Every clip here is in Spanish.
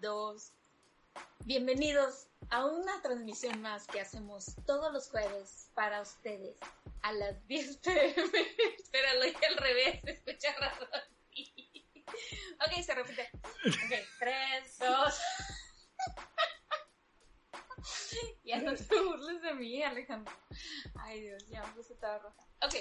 dos. Bienvenidos a una transmisión más que hacemos todos los jueves para ustedes a las 10 pm. Espéralo, y al revés, se escucha raro. ok, se repite. Ok, tres, dos. ya no te burles de mí, Alejandro. Ay, Dios, ya me puse toda roja. Ok,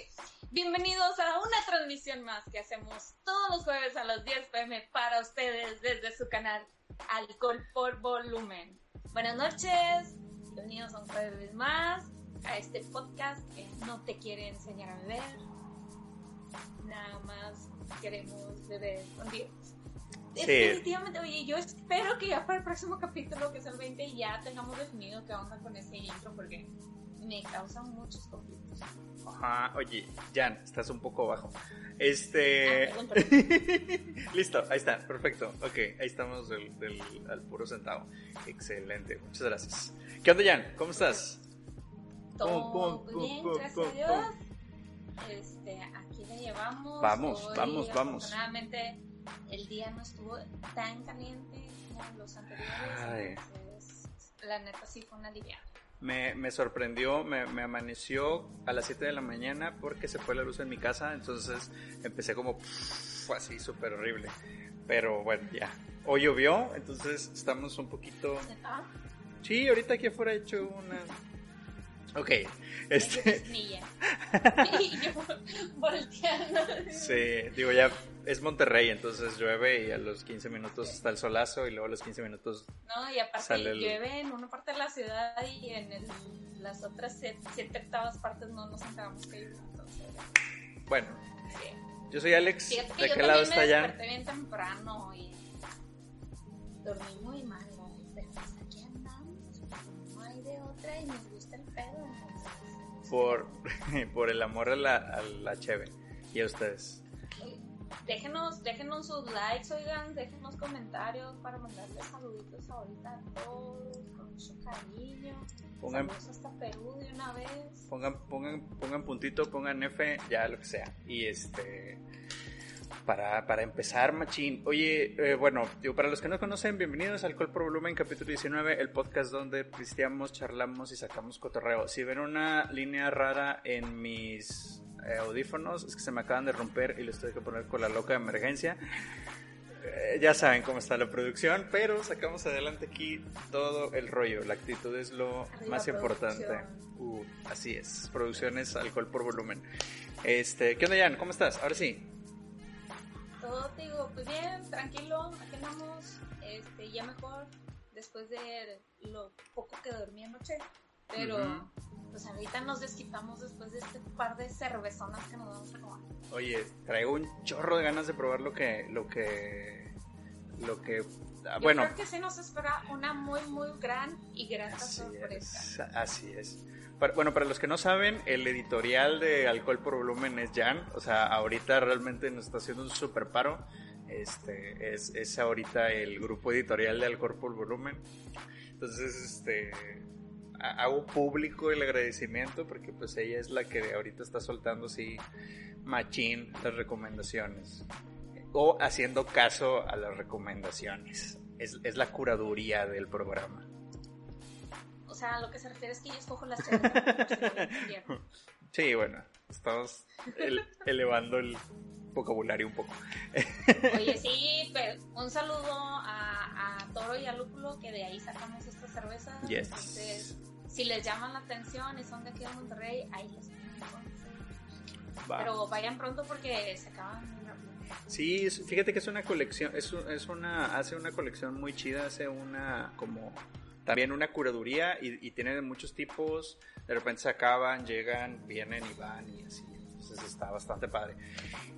bienvenidos a una transmisión más que hacemos todos los jueves a las 10 pm para ustedes desde su canal Alcohol por Volumen. Buenas noches, bienvenidos a un jueves más a este podcast que no te quiere enseñar a beber, nada más queremos beber con Dios. Definitivamente, oye, yo espero que ya para el próximo capítulo, que es el 20, ya tengamos definido qué onda con ese intro, porque me causan muchos conflictos. Ajá, oye, Jan, estás un poco bajo. Este. Ah, Listo, ahí está, perfecto. Ok, ahí estamos del, al puro centavo. Excelente, muchas gracias. ¿Qué onda, Jan? ¿Cómo estás? Todo bien, gracias a Dios. Este, aquí le llevamos. Vamos, vamos, vamos. Afortunadamente, el día no estuvo tan caliente como los anteriores. la neta sí fue una aliviada me, me sorprendió, me, me, amaneció a las 7 de la mañana porque se fue la luz en mi casa, entonces empecé como fue así súper horrible. Pero bueno, ya. Hoy llovió, entonces estamos un poquito... Sí, ahorita aquí afuera he hecho una... Ok, este... sí, digo ya es Monterrey, entonces llueve y a los 15 minutos está el solazo y luego a los 15 minutos. No, y aparte llueve en una parte de la ciudad y en las otras 7 octavas partes no nos enteramos que llueve. Entonces... Bueno, yo soy Alex. ¿De qué lado está ya? Me bien temprano y dormí muy mal, pero pues aquí andamos. No hay de otra y el pedo. Por, por el amor a la, a la cheve y a ustedes déjenos, déjenos sus likes, oigan, déjenos comentarios para mandarles saluditos ahorita a todos, con mucho cariño. Pongan, hasta Perú de una vez. Pongan, pongan, pongan puntito, pongan F, ya lo que sea. Y este para, para empezar, Machín. Oye, eh, bueno, digo, para los que no conocen, bienvenidos al Alcohol por Volumen, capítulo 19, el podcast donde pisteamos, charlamos y sacamos cotorreo. Si ven una línea rara en mis eh, audífonos, es que se me acaban de romper y les tengo que poner con la loca de emergencia. Eh, ya saben cómo está la producción, pero sacamos adelante aquí todo el rollo. La actitud es lo más importante. Uh, así es, producciones alcohol por volumen. Este, ¿qué onda, Jan? ¿Cómo estás? Ahora sí. Todo, digo, pues bien, tranquilo, aquí andamos, este, ya mejor, después de lo poco que dormí anoche, pero pues ahorita nos desquitamos después de este par de cervezonas que nos vamos a tomar. Oye, traigo un chorro de ganas de probar lo que, lo que, lo que, ah, bueno. Creo que se nos espera una muy, muy gran y grata sorpresa. así es. bueno, para los que no saben, el editorial de Alcohol por Volumen es Jan. O sea, ahorita realmente nos está haciendo un super paro. Este, es, es ahorita el grupo editorial de Alcohol por Volumen. Entonces, este, hago público el agradecimiento porque pues ella es la que ahorita está soltando así machín las recomendaciones o haciendo caso a las recomendaciones. Es, es la curaduría del programa. O sea, lo que se refiere es que yo escojo las Sí, bueno, estamos elevando el vocabulario un poco. Oye, sí, pero un saludo a, a, Toro y a Lúpulo, que de ahí sacamos esta cerveza. Entonces, si les llaman la atención y son de aquí de Monterrey, ahí los Pero vayan pronto porque se acaban Sí, fíjate que es una colección, es, es una, hace una colección muy chida, hace una como también una curaduría y, y tiene de muchos tipos, de repente se acaban, llegan, vienen y van y así, entonces está bastante padre.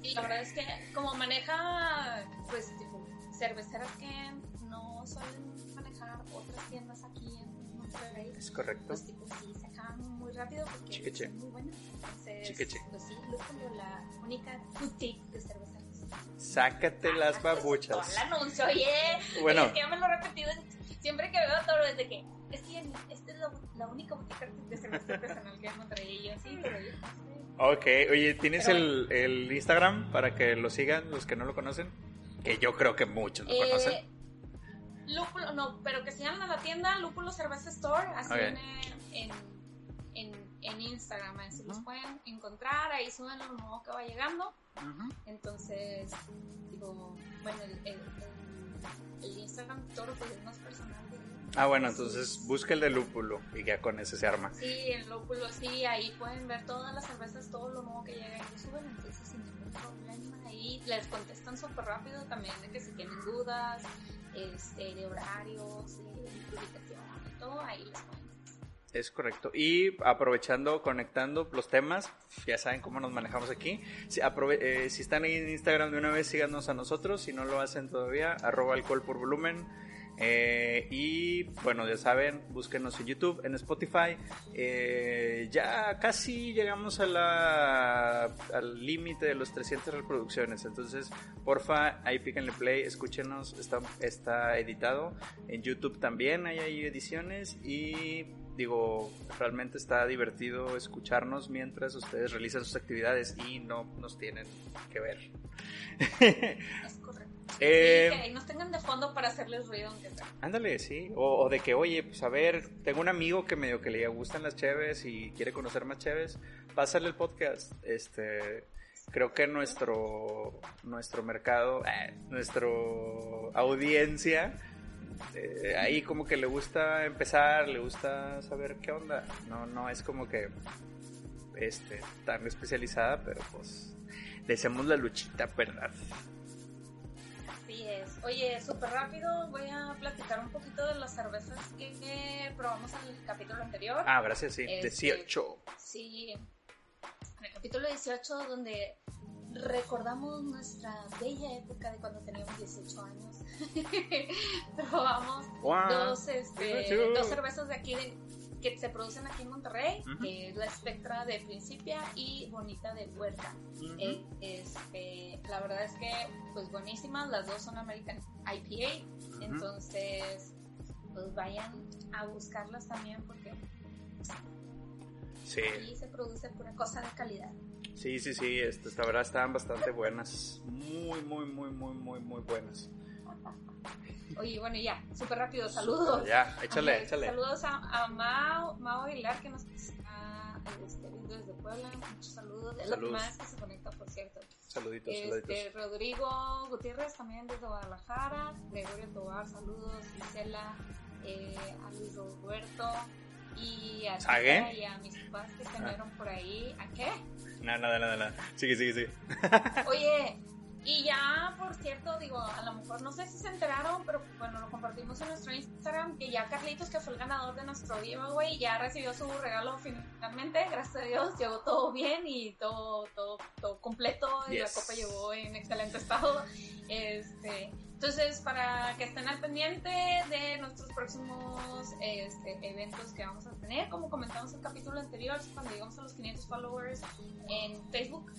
Y la verdad es que como maneja, pues, tipo, cerveceras que no suelen manejar otras tiendas aquí en es correcto. Pues tipo sí se acaban muy rápido porque Chiqueche. muy buenas. Entonces, Chiqueche. pues sí, como la única boutique de cerveza. Sácate ah, las pues, babuchas. Pues, el anuncio, oye. Bueno. Es que ya me lo he repetido siempre que veo a Toro desde que es que esta es la, la única boutique de cerveza artesanal que Monterrey y yo sí, pero yo Ok, oye, ¿tienes el, el, Instagram para que lo sigan los que no lo conocen? Que yo creo que muchos lo eh, conocen Lúpulo, no, pero que sigan a la tienda Lúpulo Cerveza Store, así Ok. viene en, en, en Instagram, así los Ujú. pueden encontrar, ahí suben lo nuevo que va llegando. Ujú. Entonces, digo, bueno, el, el, el- Instagram todo pues es más personal. de- Ah, bueno, entonces busca el de lúpulo y ya con ese se arma. Sí, el lúpulo, sí, ahí pueden ver todas las cervezas, todo lo nuevo que llega y lo suben, entonces sin ningún problema. Ahí les contestan súper rápido también de que si tienen dudas, este, de horarios, de publicación y todo, ahí les pueden. Es correcto. Y aprovechando, conectando los temas, ya saben cómo nos manejamos aquí. Eh, si están en Instagram de una vez, síganos a nosotros. Si no lo hacen todavía, arroba alcohol por volumen. Eh, y bueno, ya saben, búsquenos en YouTube, en Spotify. Eh, ya casi llegamos al límite de los 300 reproducciones. Entonces, porfa, ahí píquenle play, escúchenos. Está, está editado. En YouTube también hay ediciones. Y digo, realmente está divertido escucharnos mientras ustedes realizan sus actividades y no nos tienen que ver. Es correcto. Eh, y que nos tengan de fondo para hacerles ruido. Ándale, sí. O, o de que, oye, pues a ver, tengo un amigo que medio que le gustan las cheves y quiere conocer más cheves, pásale el podcast. Este, creo que nuestro, nuestro mercado, eh, nuestro audiencia, eh, ahí como que le gusta empezar, le gusta saber qué onda. No, no es como que, este, tan especializada, pero pues, le hacemos la luchita, ¿verdad? Así es. Oye, súper rápido voy a platicar un poquito de las cervezas que, que probamos en el capítulo anterior. Ah, gracias, sí. Este, 18. Sí, en el capítulo 18 donde recordamos nuestra bella época de cuando teníamos 18 años. Probamos Wow. dos, este, 18. dos cervezas de aquí de- que se producen aquí en Monterrey, que es la Spectra de Principia y Bonita de Huerta. Eh, este, la verdad es que, pues buenísimas, las dos son American IPA, entonces, pues vayan a buscarlas también porque Sí, aquí se produce pura cosa de calidad. Sí, sí, sí, este, esta verdad estaban bastante buenas. Muy, muy, muy, muy, muy, muy buenas. Oye, bueno, ya, súper rápido, saludos. Ya, échale, échale. Saludos a, a Mao, Mao Aguilar que nos está este, viendo desde Puebla. Muchos saludos. Es lo más que se conecta, por cierto. Saluditos, Este, saluditos. Rodrigo Gutiérrez también desde Guadalajara, Gregorio Tobar, saludos, Gisela, eh, a Luis Roberto y a. Tita y a mis papás que se unieron por ahí. ¿A qué? Nada, nada, nada, nada. Sigue, sigue, sigue. Oye, y ya, por cierto, digo, a lo mejor no sé si se enteraron, pero bueno, lo compartimos en nuestro Instagram, que ya Carlitos, que fue el ganador de nuestro giveaway, ya recibió su regalo finalmente, gracias a Dios, llegó todo bien y todo, todo, todo completo, y la Yes. copa llegó en excelente estado. Este, entonces, para que estén al pendiente de nuestros próximos este, eventos que vamos a tener, como comentamos en el capítulo anterior, cuando llegamos a los 500 followers en Facebook,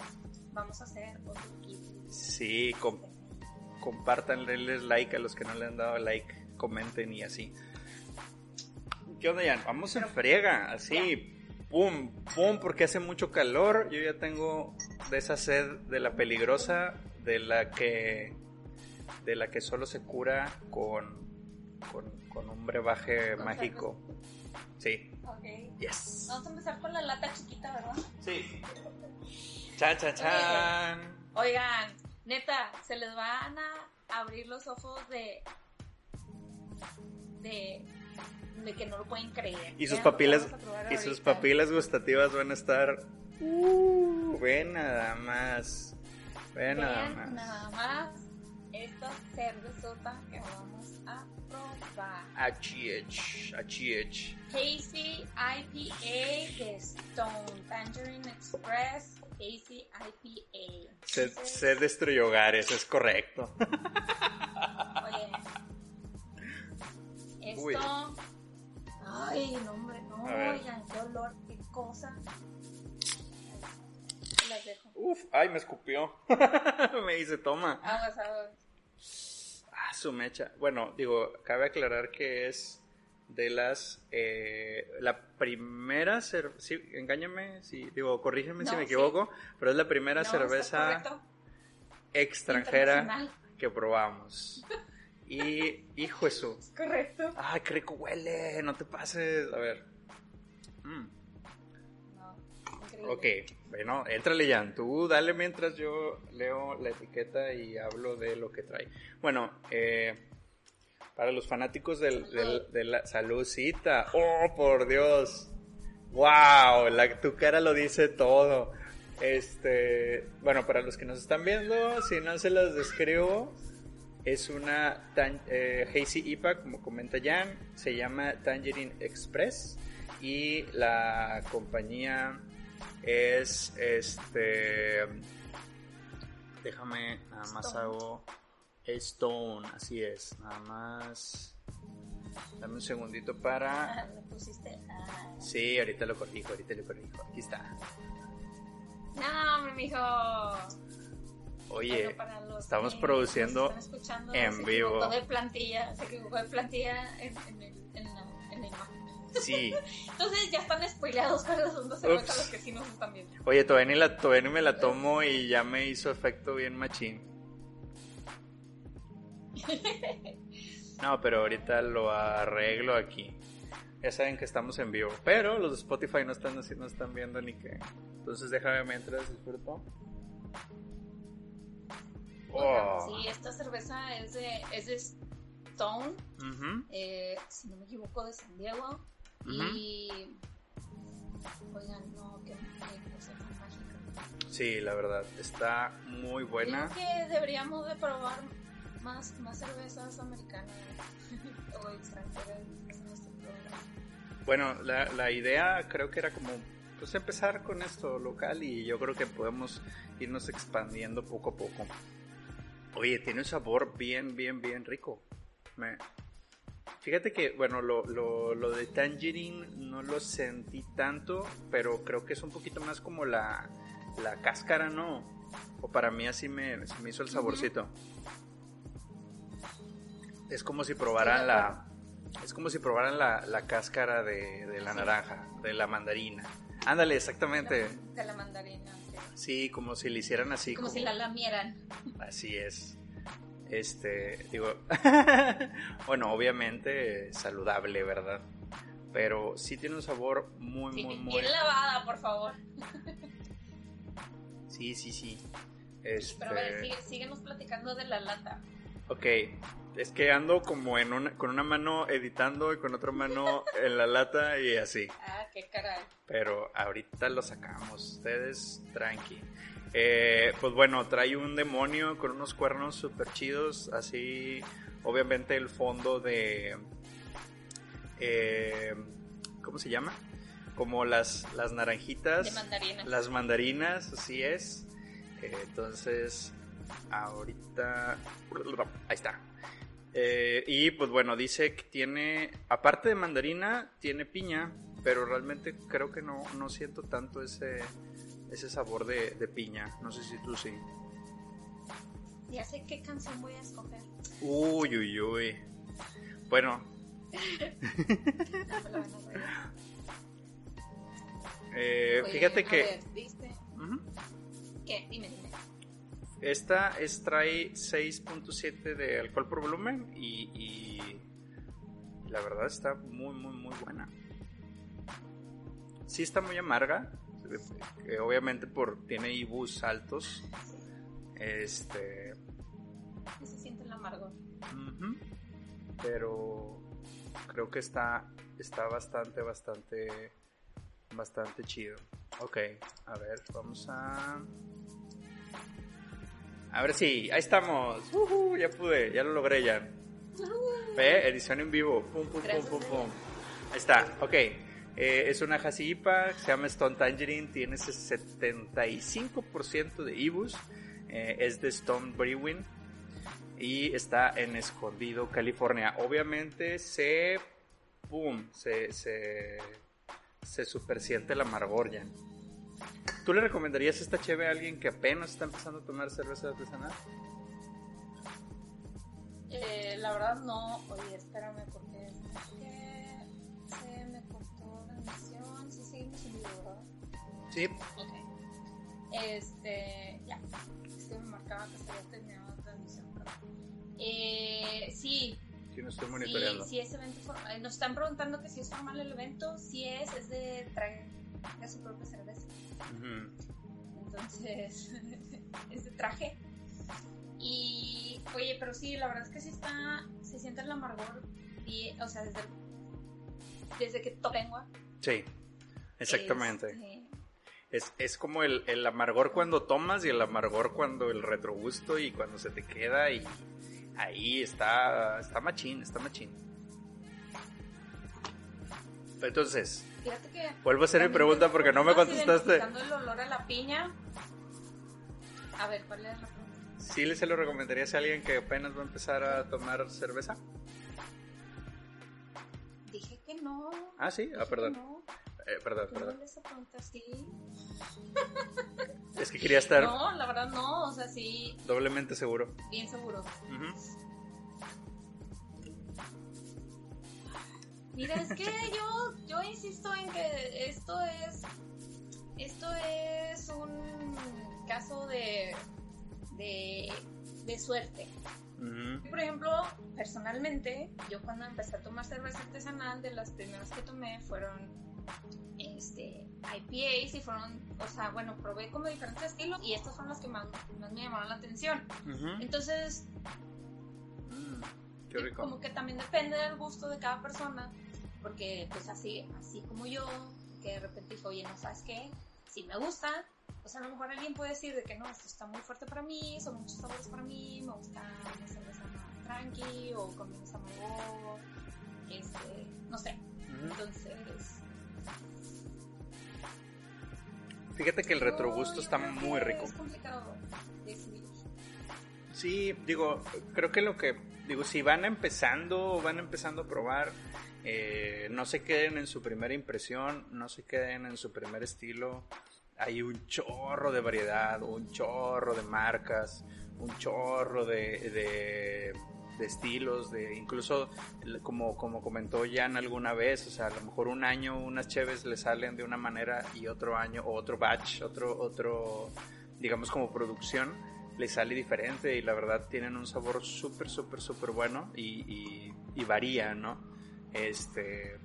vamos a hacer otro kit. Sí, com- compartan, denles like a los que no le han dado like, comenten y así. ¿Qué onda, Jan? Vamos en friega, así, pum, pum, porque hace mucho calor. Yo ya tengo de esa sed de la peligrosa, de la que, de la que solo se cura con, con, con un brebaje Con mágico. Sí, Ok. yes. Vamos a empezar con la lata chiquita, ¿verdad? Sí. Chan, chan, chan. Oigan, neta, se les van a abrir los ojos de. de. de que no lo pueden creer. Y sus Vean papilas, y sus papilas gustativas van a estar. Uh, ven nada más. Nada más. nada más esta cervezota que vamos a probar. Achiech, achiech. Casey IPA de Stone Tangerine Express. Casey IPA. Se, se destruyó hogares, es correcto. Oye. Esto. Uy. Ay, no, hombre, no, oigan, qué olor, qué cosa. Las dejo. Uf, ay, me escupió. me dice, toma. Aguas, aguas. Ah, su mecha. Bueno, digo, cabe aclarar que es de las. eh, la primera cerveza. Sí, engáñame, si, digo, corrígeme si me sí. equivoco, pero es la primera No, cerveza extranjera que probamos. Y, hijo eso. Correcto. Ay, qué rico huele, no te pases. A ver. Mm. Ok, bueno, éntrale ya. Tú dale mientras yo leo la etiqueta y hablo de lo que trae. Bueno, eh, para los fanáticos de la saludcita. Oh, por Dios. Wow, tu cara lo dice todo. Este, bueno, para los que nos están viendo, si no se las describo, es una tan, eh, Hazy IPA, como comenta Jan, se llama Tangerine Express y la compañía es este déjame nada más Stone. hago Stone, así es, nada más dame un segundito para Ah, le pusiste. Ah. Sí, ahorita lo corrijo, ahorita lo corrijo. Aquí está. No, hombre, mijo. Oye, Bueno, estamos produciendo en se vivo. equivocó de plantilla, se equivocó de plantilla en, en, el, en, la, en la imagen. Sí. Entonces ya están spoileados cuáles son dos cervezas Ups. los que sí nos están viendo. Oye, todavía ni, la, todavía ni me la tomo y ya me hizo efecto bien machín. No, pero ahorita lo arreglo aquí. Ya saben que estamos en vivo. Pero los de Spotify no están, así- no están viendo ni qué. Entonces déjame mientras disfruto. Oh. Sí, esta cerveza es de, es de Stone, eh, si no me equivoco, de San Diego. Y. Oigan, no, qué mágica. Sí, la verdad, está muy buena. Creo que deberíamos de probar más, más cervezas americanas o extranjeras en este programa. Bueno, la, la idea creo que era como pues empezar con esto local y yo creo que podemos irnos expandiendo poco a poco. Oye, tiene un sabor bien, bien, bien rico. Me- Fíjate que, bueno, lo, lo, lo de Tangerine no lo sentí tanto, pero creo que es un poquito más como la, la cáscara, ¿no? O para mí así me, se me hizo el saborcito. Es como si probaran la... Es como si probaran la, la cáscara de, de la Sí. naranja, de la mandarina. Ándale, exactamente. De la mandarina. sí. Sí, como si le hicieran así. Como si la lamieran. Así es. Este, digo, bueno, obviamente saludable, ¿verdad? Pero sí tiene un sabor muy, Sí, muy, bien muy... lavada, por favor. Sí, sí, sí. Pero a ver, Este, sigue- síguenos platicando de la lata. ok, es que ando como en una, con una mano editando y con otra mano en la lata y así. Ah, qué caray. Pero ahorita lo sacamos, ustedes tranqui. Eh, pues bueno, trae un demonio con unos cuernos super chidos, así obviamente el fondo de... eh, ¿Cómo se llama? Como las, las naranjitas. De mandarina. Las mandarinas, así es. Eh, entonces, ahorita... Ahí está. Eh, y pues bueno, dice que tiene, aparte de mandarina, tiene piña, pero realmente creo que no, no siento tanto ese, ese sabor de, de piña. No sé si tú sí. Ya sé qué canción voy a escoger. Uy, uy, uy. Bueno, No eh, Oye, fíjate que... ver, ¿viste? Ujú. ¿Qué? Dime, dime. Esta es, trae 6.7 de alcohol por volumen y, y la verdad está muy, muy, muy buena. Sí está muy amarga, obviamente por tiene ibus altos. Este, Sí se siente el amargor. ujú, pero creo que está, está bastante, bastante, bastante chido. Ok, a ver, vamos a... A ver si, ahí estamos. Ya pude, ya lo logré ya. Ve, edición en vivo. Pum, pum, pum, pum, pum. Ahí está, ok. Eh, es una Hazy IPA, se llama Stone Tangerine, tiene ese 75% de Ibus. Eh, es de Stone Brewing y está en Escondido, California. Obviamente se. ¡Pum! Se. Se, se supersiente el amargor ya. ¿Tú le recomendarías esta cheve a alguien que apenas está empezando a tomar cerveza artesanal? Eh, la verdad no. Oye, espérame porque Sí, seguimos en vivo, ¿verdad? Sí. Ok. Este, ya. Es que me marcaba que estaba terminando la transmisión. Eh, sí. Sí, no estoy monitoreando. Sí, sí es evento formal. Nos están preguntando que si es formal el evento. Sí es, es de traje de su propia cerveza. Entonces, es de traje. Y, oye, pero sí, la verdad es que sí está, se siente el amargor, y, o sea, desde, desde que toco lengua. Sí, exactamente. Este, Es, es como el, el amargor cuando tomas y el amargor cuando el retrogusto y cuando se te queda y ahí está, está machín, está machín. Entonces, que vuelvo a hacer mi pregunta porque no me contestaste. el olor a la piña. A ver, ¿cuál es la pregunta? ¿Sí se lo recomendarías a alguien que apenas va a empezar a tomar cerveza? Dije que no. Ah, sí, ah, perdón, No. Eh, perdón, ¿Tú perdón. no esa pregunta sí? Es que quería estar No, la verdad no, o sea, sí, doblemente seguro. bien seguro. Mira, es que yo, yo insisto en que esto es, esto es un caso de, de, de suerte. Por ejemplo, personalmente, yo cuando empecé a tomar cerveza artesanal, de las primeras que tomé fueron este, IPAs y fueron, o sea, bueno, probé como diferentes estilos y estos son los que más, más me llamaron la atención. Entonces, Mm, Qué rico. como que también depende del gusto de cada persona, porque pues así, así como yo, que de repente dije, oye, no sabes qué, si me gusta, pues a lo mejor alguien puede decir de que no, esto está muy fuerte para mí, son muchos sabores para mí, me gusta una cerveza más tranqui o con menos amargor, este, no sé, entonces... Fíjate que el retrogusto está muy rico. Es complicado decidir. Sí, digo, creo que lo que, digo, si van empezando, van empezando a probar, eh, no se queden en su primera impresión, no se queden en su primer estilo. Hay un chorro de variedad, un chorro de marcas, un chorro de, de, de estilos, de incluso como, como comentó Jan alguna vez, o sea, a lo mejor un año unas cheves le salen de una manera y otro año, o otro batch, otro, otro, digamos como producción, le sale diferente y la verdad tienen un sabor súper, súper, súper bueno y, y, y varía, ¿no? Este,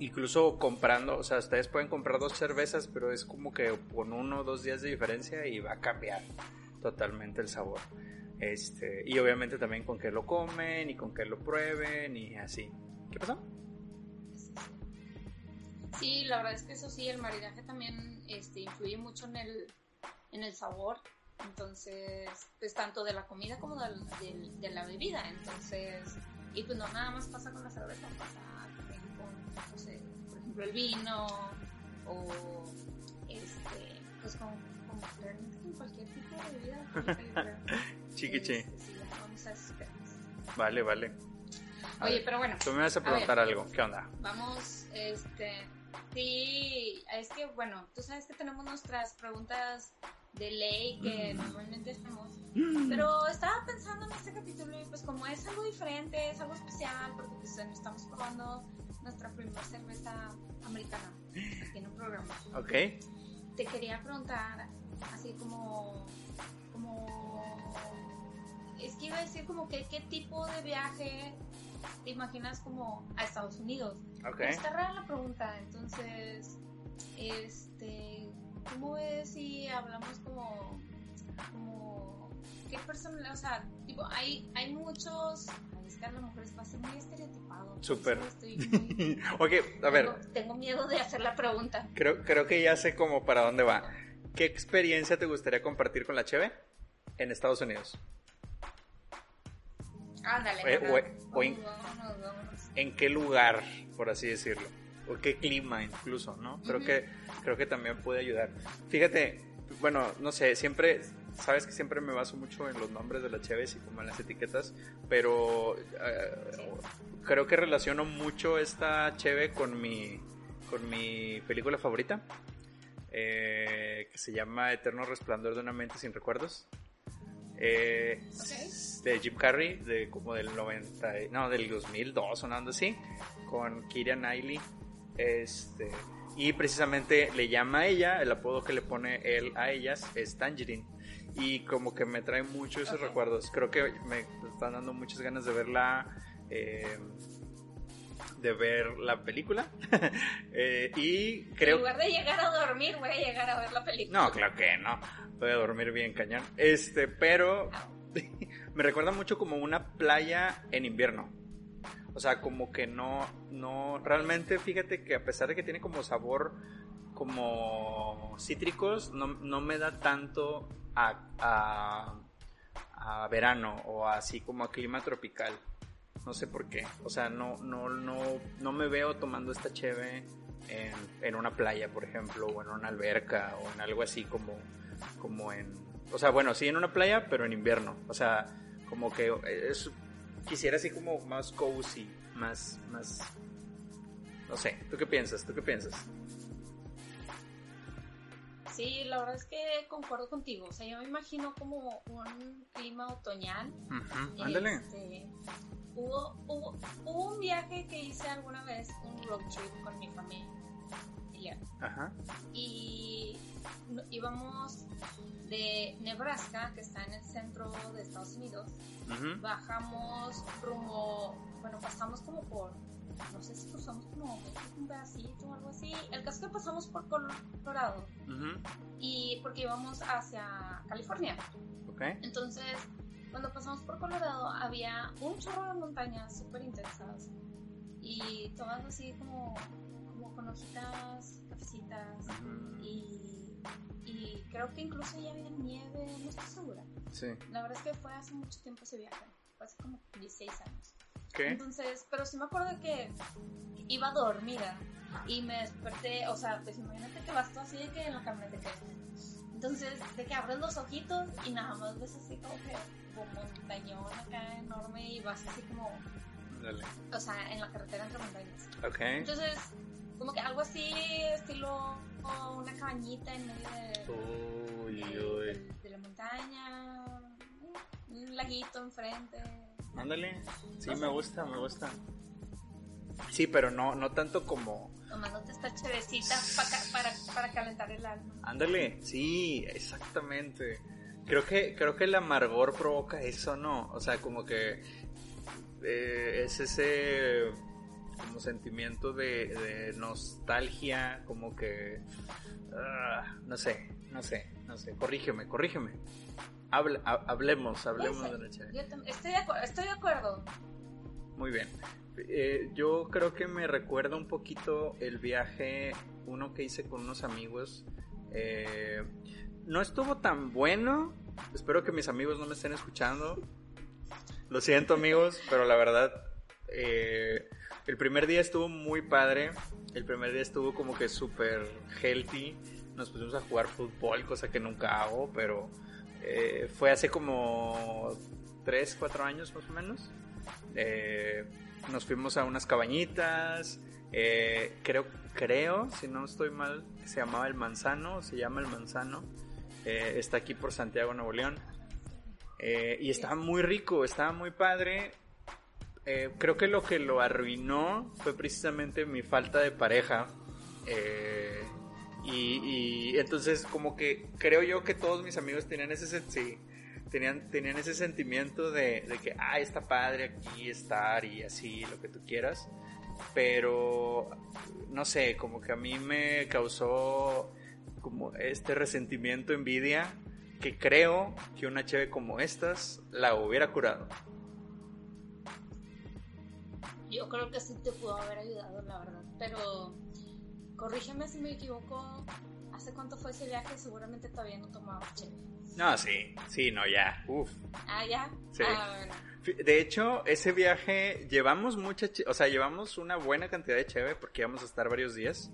incluso comprando, o sea, ustedes pueden comprar dos cervezas, pero es como que con uno o dos días de diferencia y va a cambiar totalmente el sabor. Este, y obviamente también con qué lo comen y con qué lo prueben y así. ¿Qué pasó? Sí, la verdad es que eso sí, el maridaje también este, influye mucho en el, en el sabor. Entonces, pues tanto de la comida como del- del- de, la bebida. Entonces, y pues no nada más pasa con la cerveza, pasa también con, no sé, por ejemplo, el vino o este, pues con, con con cualquier tipo de bebida. temas. Vale, vale. A Oye, ver, pero bueno. Tú me vas a preguntar ver. algo. ¿Qué onda? Vamos, este, sí, es que bueno, tú sabes que tenemos nuestras preguntas de ley que normalmente hacemos, pero estaba pensando en este capítulo y pues como es algo diferente, es algo especial, porque pues estamos probando nuestra primera cerveza americana aquí en un programa. Ok. Te quería preguntar, así como, como, es que iba a decir como que qué tipo de viaje te imaginas como a Estados Unidos. Ok. Pero Está rara la pregunta, entonces, este, ¿cómo ves si hablamos como, como, qué persona, o sea, tipo, hay, hay muchos, es que a lo mejor va a ser muy estereotipado. Súper. muy- ok, a ver. tengo, tengo miedo de hacer la pregunta. Creo, creo que ya sé como para dónde va. ¿Qué experiencia te gustaría compartir con la Cheve en Estados Unidos? Ándale. Oye, oye. Vámonos, vámonos. ¿En qué lugar, por así decirlo? ¿O qué clima incluso, no? Creo Ujú. que creo que también puede ayudar. Fíjate, bueno, no sé, siempre sabes que siempre me baso mucho en los nombres de las cheves y como en las etiquetas, pero eh, creo que relaciono mucho esta cheve con mi con mi película favorita, eh, que se llama Eterno Resplandor de una mente sin recuerdos. Eh, de Jim Carrey, de como del 90, y- no, del 2002, sonando así, con Kira Knightley. Este, y precisamente le llama a ella, el apodo que le pone él a ellas es Tangerine. y como que me trae mucho esos recuerdos. Creo que me están dando muchas ganas de verla. eh, de ver la película Eh, y En creo lugar de llegar a dormir, voy a llegar a ver la película. no, claro que no. Voy a dormir bien cañón. Este, pero me recuerda mucho como una playa en invierno. O sea, como que no, no, realmente fíjate que a pesar de que tiene como sabor como cítricos, no, no me da tanto a, a, a verano o así como a clima tropical. No sé por qué. O sea, no, no, no, no me veo tomando esta cheve en, en una playa, por ejemplo, o en una alberca, o en algo así como, como en... O sea, bueno, sí en una playa, pero en invierno. O sea, como que es, quisiera así como más cozy, más, más... No sé, ¿tú qué piensas? ¿Tú qué piensas? Sí, la verdad es que concuerdo contigo. O sea, yo me imagino como un clima otoñal. Ujú, Ándale. Este, hubo, hubo, hubo un viaje que hice alguna vez, un road trip con mi familia. Ajá. Y íbamos de Nebraska, que está en el centro de Estados Unidos, Ujú, bajamos rumbo, bueno, pasamos como por, no sé si cruzamos como un pedacito o algo así. El caso es que pasamos por Colorado y porque íbamos hacia California. Ok. Entonces, cuando pasamos por Colorado había un chorro de montañas súper intensas y todas así como, como con hojitas, cafecitas y creo que incluso ya había nieve, no estoy segura. Sí. La verdad es que fue hace mucho tiempo ese viaje, fue hace como 16 años. ¿Qué? Entonces, pero sí me acuerdo que iba dormida y me desperté, o sea, pues imagínate que vas tú así de que en la camioneta que entonces, de que abres los ojitos y nada más ves así como que como montañón acá enorme y vas así como, Ándale. o sea, en la carretera entre montañas. Ok. Entonces, como que algo así, estilo o una cabañita en medio de, Uy, de- uy. de- de la montaña, un laguito enfrente. Ándale. Sí, me gusta, me gusta. Sí, pero no, no tanto como... tomándote esta chevecita pa ca- para, para calentar el alma. Ándale, sí, exactamente. Creo que, creo que el amargor provoca eso, ¿no? O sea, como que eh, es ese como sentimiento de, de nostalgia, como que ah, no sé, no sé, no sé. Corrígeme, corrígeme. Habla- ha- hablemos, hablemos sé. de. Yo tam- estoy, de acuerdo, estoy de acuerdo. Muy bien. Eh, yo creo que me recuerda un poquito el viaje, uno que hice con unos amigos. Eh, no estuvo tan bueno. Espero que mis amigos no me estén escuchando. Lo siento amigos, pero la verdad, eh, el primer día estuvo muy padre. El primer día estuvo como que súper healthy. Nos pusimos a jugar fútbol, cosa que nunca hago, pero eh, fue hace como 3, 4 años más o menos. Eh, nos fuimos a unas cabañitas. eh, creo, creo, si no estoy mal, se llamaba El Manzano, se llama El Manzano. eh, está aquí por Santiago, Nuevo León. Eh, y estaba muy rico, estaba muy padre. Creo que lo que lo arruinó fue precisamente mi falta de pareja. Eh, y, entonces como que creo yo que todos mis amigos tenían ese, sí, tenían, tenían ese sentimiento de, de que, ah, está padre aquí estar y así, lo que tú quieras. Pero, no sé, como que a mí me causó como este resentimiento, envidia, que creo que una cheve como estas la hubiera curado. Yo creo que sí te pudo haber ayudado, la verdad. Pero corrígeme si me equivoco. ¿Hace cuánto fue ese viaje? Seguramente todavía no tomaba chévere. No, sí, sí, no, ya, uf. Ah, ya. Sí. Ah, bueno. De hecho, ese viaje llevamos mucha, o sea, llevamos una buena cantidad de cheve porque íbamos a estar varios días,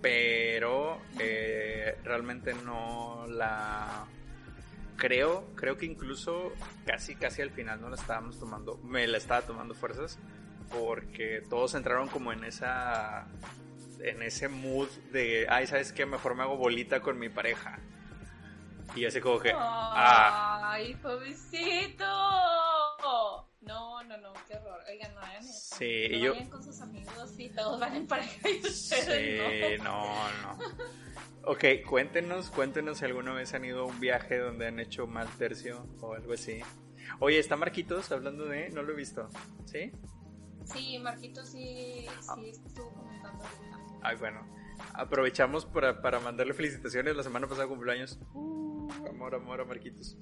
pero eh, realmente no la creo, creo que incluso casi, casi al final no la estábamos tomando, me la estaba tomando fuerzas porque todos entraron como en esa, en ese mood de, ay, sabes qué, mejor me hago bolita con mi pareja y así como que, ah. ¡Ay, pobrecito! No, no, no, qué horror. Oigan, no hagan eso. Sí, y yo... vayan con sus amigos y todos van en pareja y ustedes Sí, no, no. Ok, cuéntenos, cuéntenos si alguna vez han ido a un viaje donde han hecho mal tercio o algo así. Oye, está Marquitos hablando de... No lo he visto. ¿Sí? no. Sí, Marquito sí, sí estuvo comentando ahorita. Ay, bueno. Aprovechamos para, para mandarle felicitaciones. La semana pasada cumpleaños. Uh, amor, amor a Marquitos.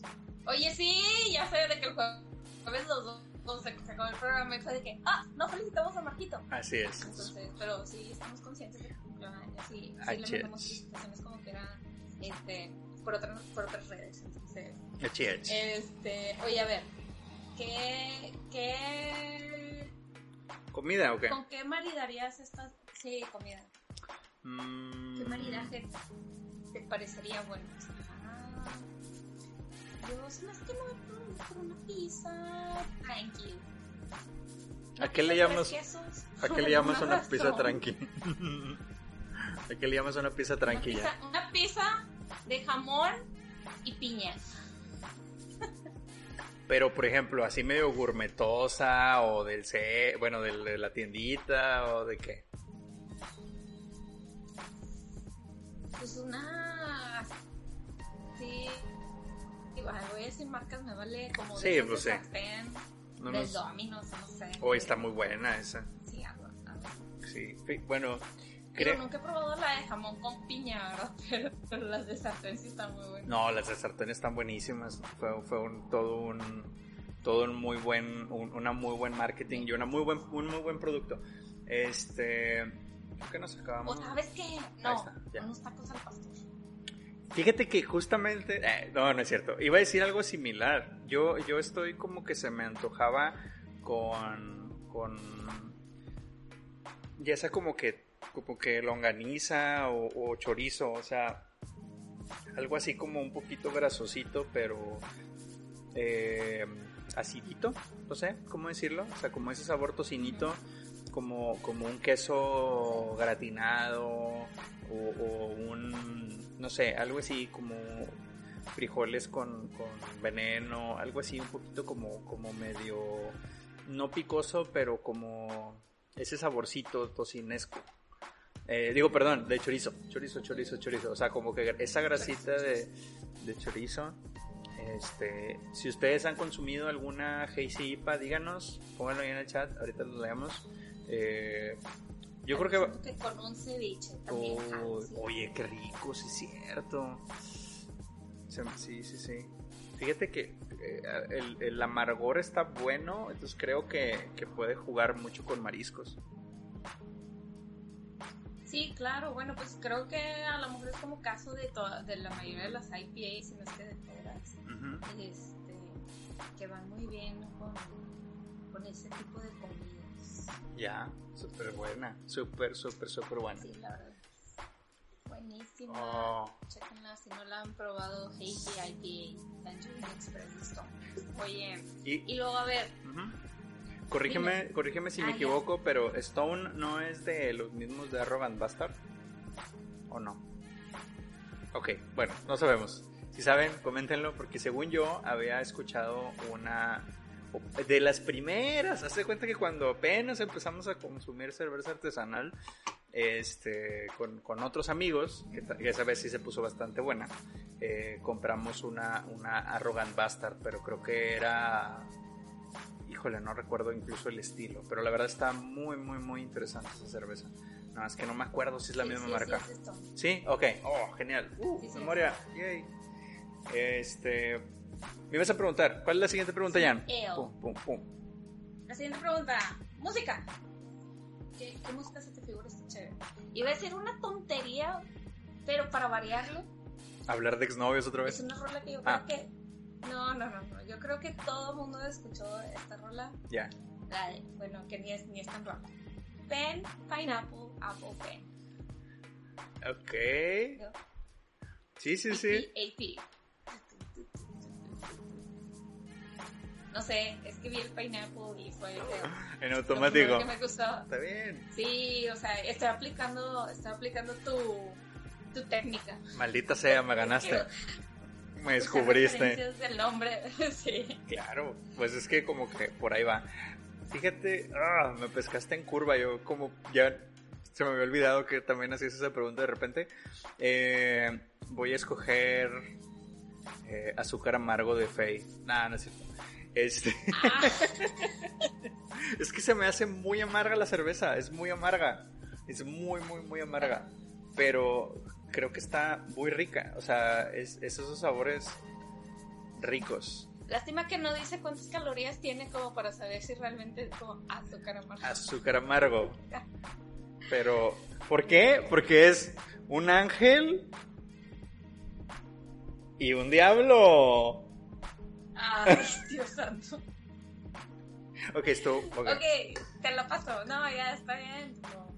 Oye, sí, ya sé de que el jueves los dos se acabó el programa y fue de que, ah, no felicitamos a Marquito. Así es. Entonces, pero sí, estamos conscientes de que cumplió años y sí le mandamos felicitaciones como que eran este, por, otras, por otras redes. Entonces, este, oye, a ver, ¿qué, qué, ¿Comida o qué? ¿con qué maridarías estas? Sí, comida. Mm, ¿Qué maridaje te parecería bueno? Ah, yo se me hace que por- una pizza tranqui. ¿A qué le llamas- ¿A qué le llamas un una pizza tranqui? ¿A qué le llamas una pizza tranquila? una pizza de jamón y piña. Pero, por ejemplo, así medio gourmetosa o del C, bueno, de la tiendita o de qué. Pues una. Sí. sí, Voy a decir marcas, me vale como. Sí, pues sí. No Domino's, no sé. Hoy está muy buena esa. Sí, algo, algo. Sí. Fi- Bueno, creo. nunca he probado la de jamón con piña, ¿verdad? Pero, pero las de sartén sí están muy buenas. No, las de sartén están buenísimas. Fue, fue un, todo un todo un muy buen un- una muy buen marketing y una muy buen un muy buen producto. Este, creo que nos acabamos. O sabes qué? No, está, unos tacos al pastor. Fíjate que justamente, eh, no, no es cierto. Iba a decir algo similar. Yo, yo estoy como que se me antojaba con, con, ya sea como que, como que longaniza o, o chorizo, o sea, algo así como un poquito grasosito, pero eh, acidito, no sé cómo decirlo, o sea, como ese sabor tocinito, como, como un queso gratinado o, un, no sé, algo así como frijoles con, con veneno, algo así un poquito como, como medio, no picoso, pero como ese saborcito tocinesco. Eh, digo, perdón, de chorizo, chorizo, chorizo, chorizo. O sea, como que esa grasita de, de chorizo. Este, si ustedes han consumido alguna Hazy díganos, pónganlo ahí en el chat, ahorita lo leamos. Eh, yo creo que... que con un ceviche también. Oh. Oye, qué rico, sí es cierto. Sí, sí, sí. Fíjate que eh, el, el amargor está bueno, entonces creo que, que puede jugar mucho con mariscos. Sí, claro, bueno, pues creo que a lo mejor es como caso de, toda, de la mayoría de las IPAs, si no es que de todas, Ujú. este, que van muy bien con, con ese tipo de comidas. Ya, súper buena, súper, súper, súper buena. Sí, la verdad. Buenísima. Oh. Chequenla si no la han probado, Hazy IPA, Tangerine Express Stone. Oye, Y, y luego a ver, corrígeme, corrígeme si me Ah, ya. equivoco, pero Stone no es de los mismos de Arrogant Bastard, ¿o no? Ok, bueno, no sabemos. Si saben, coméntenlo, porque según yo había escuchado una de las primeras. Hace cuenta que cuando apenas empezamos a consumir cerveza artesanal, este, con, con otros amigos, que, esa vez sí se puso bastante buena, eh, compramos una, una Arrogant Bastard, pero creo que era. Híjole, no recuerdo incluso el estilo, pero la verdad está muy, muy, muy interesante esa cerveza. Nada más que no me acuerdo si es la sí, misma sí, marca. sí, es. Sí, ok. Oh, genial. Uh, memoria. Yay. Este. Me ibas a preguntar, ¿cuál es la siguiente pregunta, Jan? Pum, pum, pum. La siguiente pregunta, música. ¿Qué, qué música se te figura esta chévere? Iba a decir una tontería, pero para variarlo, Hablar de exnovios otra es vez. una rola que yo Ah. creo que... No, no, no, no. Yo creo que todo el mundo escuchó esta rola. Ya. La de, bueno, que ni es, ni es tan rola. Pen, Pineapple, Apple Pen. Ok. ¿no? Sí, sí, sí. AP. No sé, es que vi el Pineapple y fue En automático. que me gustó. Está bien. Sí, o sea, estoy aplicando, estoy aplicando tu, tu técnica. Maldita sea, me ganaste. Me descubriste. del nombre, sí. Claro, pues es que como que por ahí va. Fíjate, ah, me pescaste en curva. Yo, como ya se me había olvidado que también hacías esa pregunta de repente. Eh, voy a escoger eh, azúcar amargo de Fey. Nah, no es cierto. Este. Ah, es que se me hace muy amarga la cerveza. Es muy amarga. Es muy, muy, muy amarga. Pero creo que está muy rica. O sea, es, es esos sabores ricos. lástima que no dice cuántas calorías tiene como para saber si realmente es como azúcar amargo. Azúcar amargo. Pero, ¿por qué? Porque es un ángel y un diablo. Ay, Dios santo. Ok, esto. ok. Ok, te lo paso. No, ya está bien. No.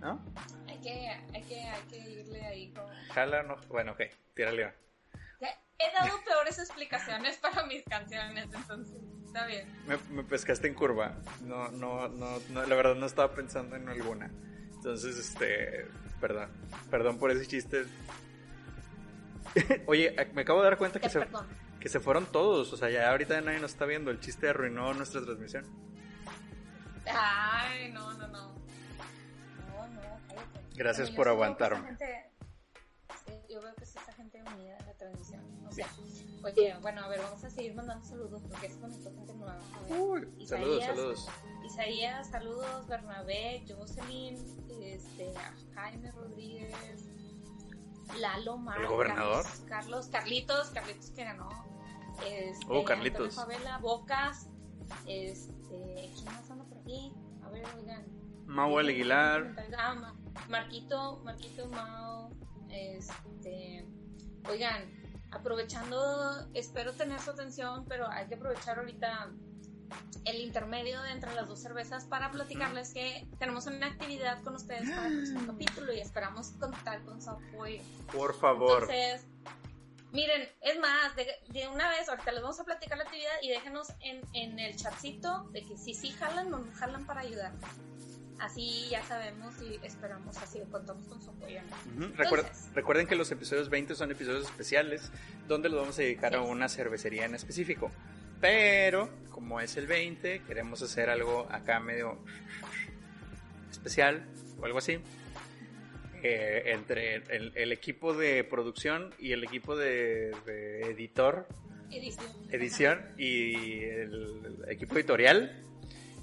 ¿No? Hay que, hay que, hay que irle ahí como... Jala, no. Bueno, ok, tírale. Ya, He dado peores explicaciones para mis canciones, entonces está bien. Me, me pescaste en curva. No, no, no, no, la verdad no estaba pensando en alguna. Entonces, este. Perdón. Perdón por ese chiste. Oye, me acabo de dar cuenta que Te se, perdón. Que se fueron todos. O sea, ya ahorita nadie nos está viendo. El chiste arruinó nuestra transmisión. Ay, no, no, no. No, no. Gracias por aguantarme. gente- yo veo que es esa gente unida en la transmisión. No sé. Oye, bueno, a ver, vamos a seguir mandando saludos porque es bonito gente nueva. Uy, saludos, Isaías. saludos. Isaías, saludos, Bernabé, Jocelyn, este, Jaime Rodríguez, Lalo Mar, ¿El gobernador? Carlos, Carlos, Carlitos, Carlitos que ganó, este, Oh, Carlitos. Favela, Bocas, este, ¿quién más anda por aquí? A ver, oigan. Mau Aguilar. Ah, Ma- Marquito, Marquito Mau, este, oigan, aprovechando, espero tener su atención, pero hay que aprovechar ahorita el intermedio de entre las dos cervezas para platicarles que tenemos una actividad con ustedes para el próximo capítulo y esperamos contar con su apoyo. Por favor. Entonces, miren, es más, de, de una vez, ahorita les vamos a platicar la actividad y déjenos en, en el chatcito de que si sí jalan o no jalan para ayudar. Así ya sabemos y esperamos así contamos con su apoyo. ¿no? Recuer- Entonces. recuerden que los episodios 20 son episodios especiales donde los vamos a dedicar a una cervecería en específico. Pero, como es el 20, queremos hacer algo acá medio especial o algo así. Eh, entre el, el equipo de producción y el equipo de, de editor, Edición. edición y el equipo editorial,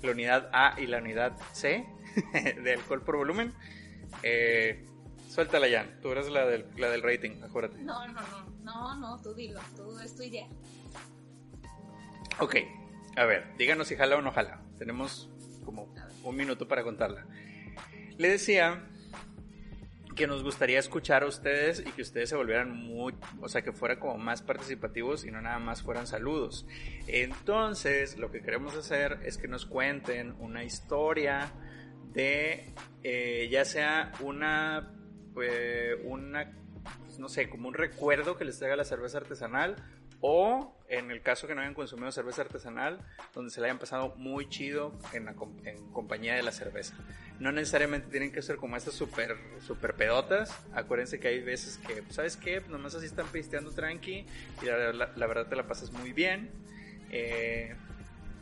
la unidad A y la unidad C de alcohol por volumen. Eh, suéltala ya, tú eres la del, la del rating, acuérdate. No, no, no, no, no, tú dilo, tú es tu idea. Ok, a ver, díganos si jala o no jala. Tenemos como un minuto para contarla. Le decía que nos gustaría escuchar a ustedes y que ustedes se volvieran muy, o sea, que fueran como más participativos y no nada más fueran saludos. Entonces, lo que queremos hacer es que nos cuenten una historia de, eh, ya sea una, eh, una, pues, no sé, como un recuerdo que les traiga la cerveza artesanal o en el caso que no hayan consumido cerveza artesanal, donde se la hayan pasado muy chido en, la com- en compañía de la cerveza. No necesariamente tienen que ser como estas super, super pedotas. Acuérdense que hay veces que, pues, ¿sabes qué? Nomás así están pisteando tranqui y la, la- la verdad te la pasas muy bien. Eh,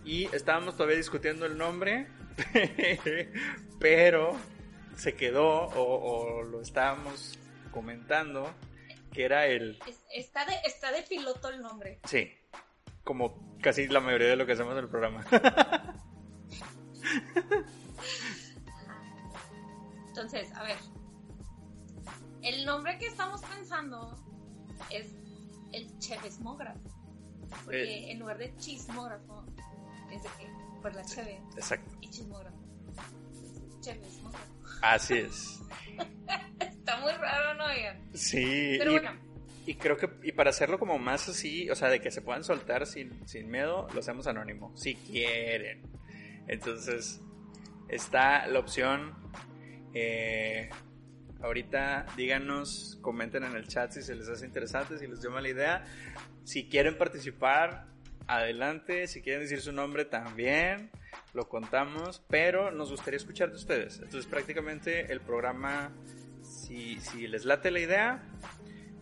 y estábamos todavía discutiendo el nombre, pero se quedó o, o lo estábamos comentando que era el Es- está, de, está de piloto el nombre. Sí, como casi la mayoría de lo que hacemos en el programa. Entonces, a ver. El nombre que estamos pensando es el chevesmógrafo. Porque Eh. en lugar de chismógrafo, es de que, por la cheve Exacto, y chismógrafo. Chevesmógrafo. así es. Está muy raro, ¿no? Oigan? Sí, Pero y, bueno, y creo que, y para hacerlo como más así, o sea, de que se puedan soltar sin, sin miedo, lo hacemos anónimo, si quieren. Entonces, está la opción. eh, ahorita díganos, comenten en el chat si se les hace interesante, si les llama la idea. Si quieren participar, adelante. Si quieren decir su nombre, también lo contamos. Pero nos gustaría escuchar de ustedes. Entonces, prácticamente el programa, si, si les late la idea,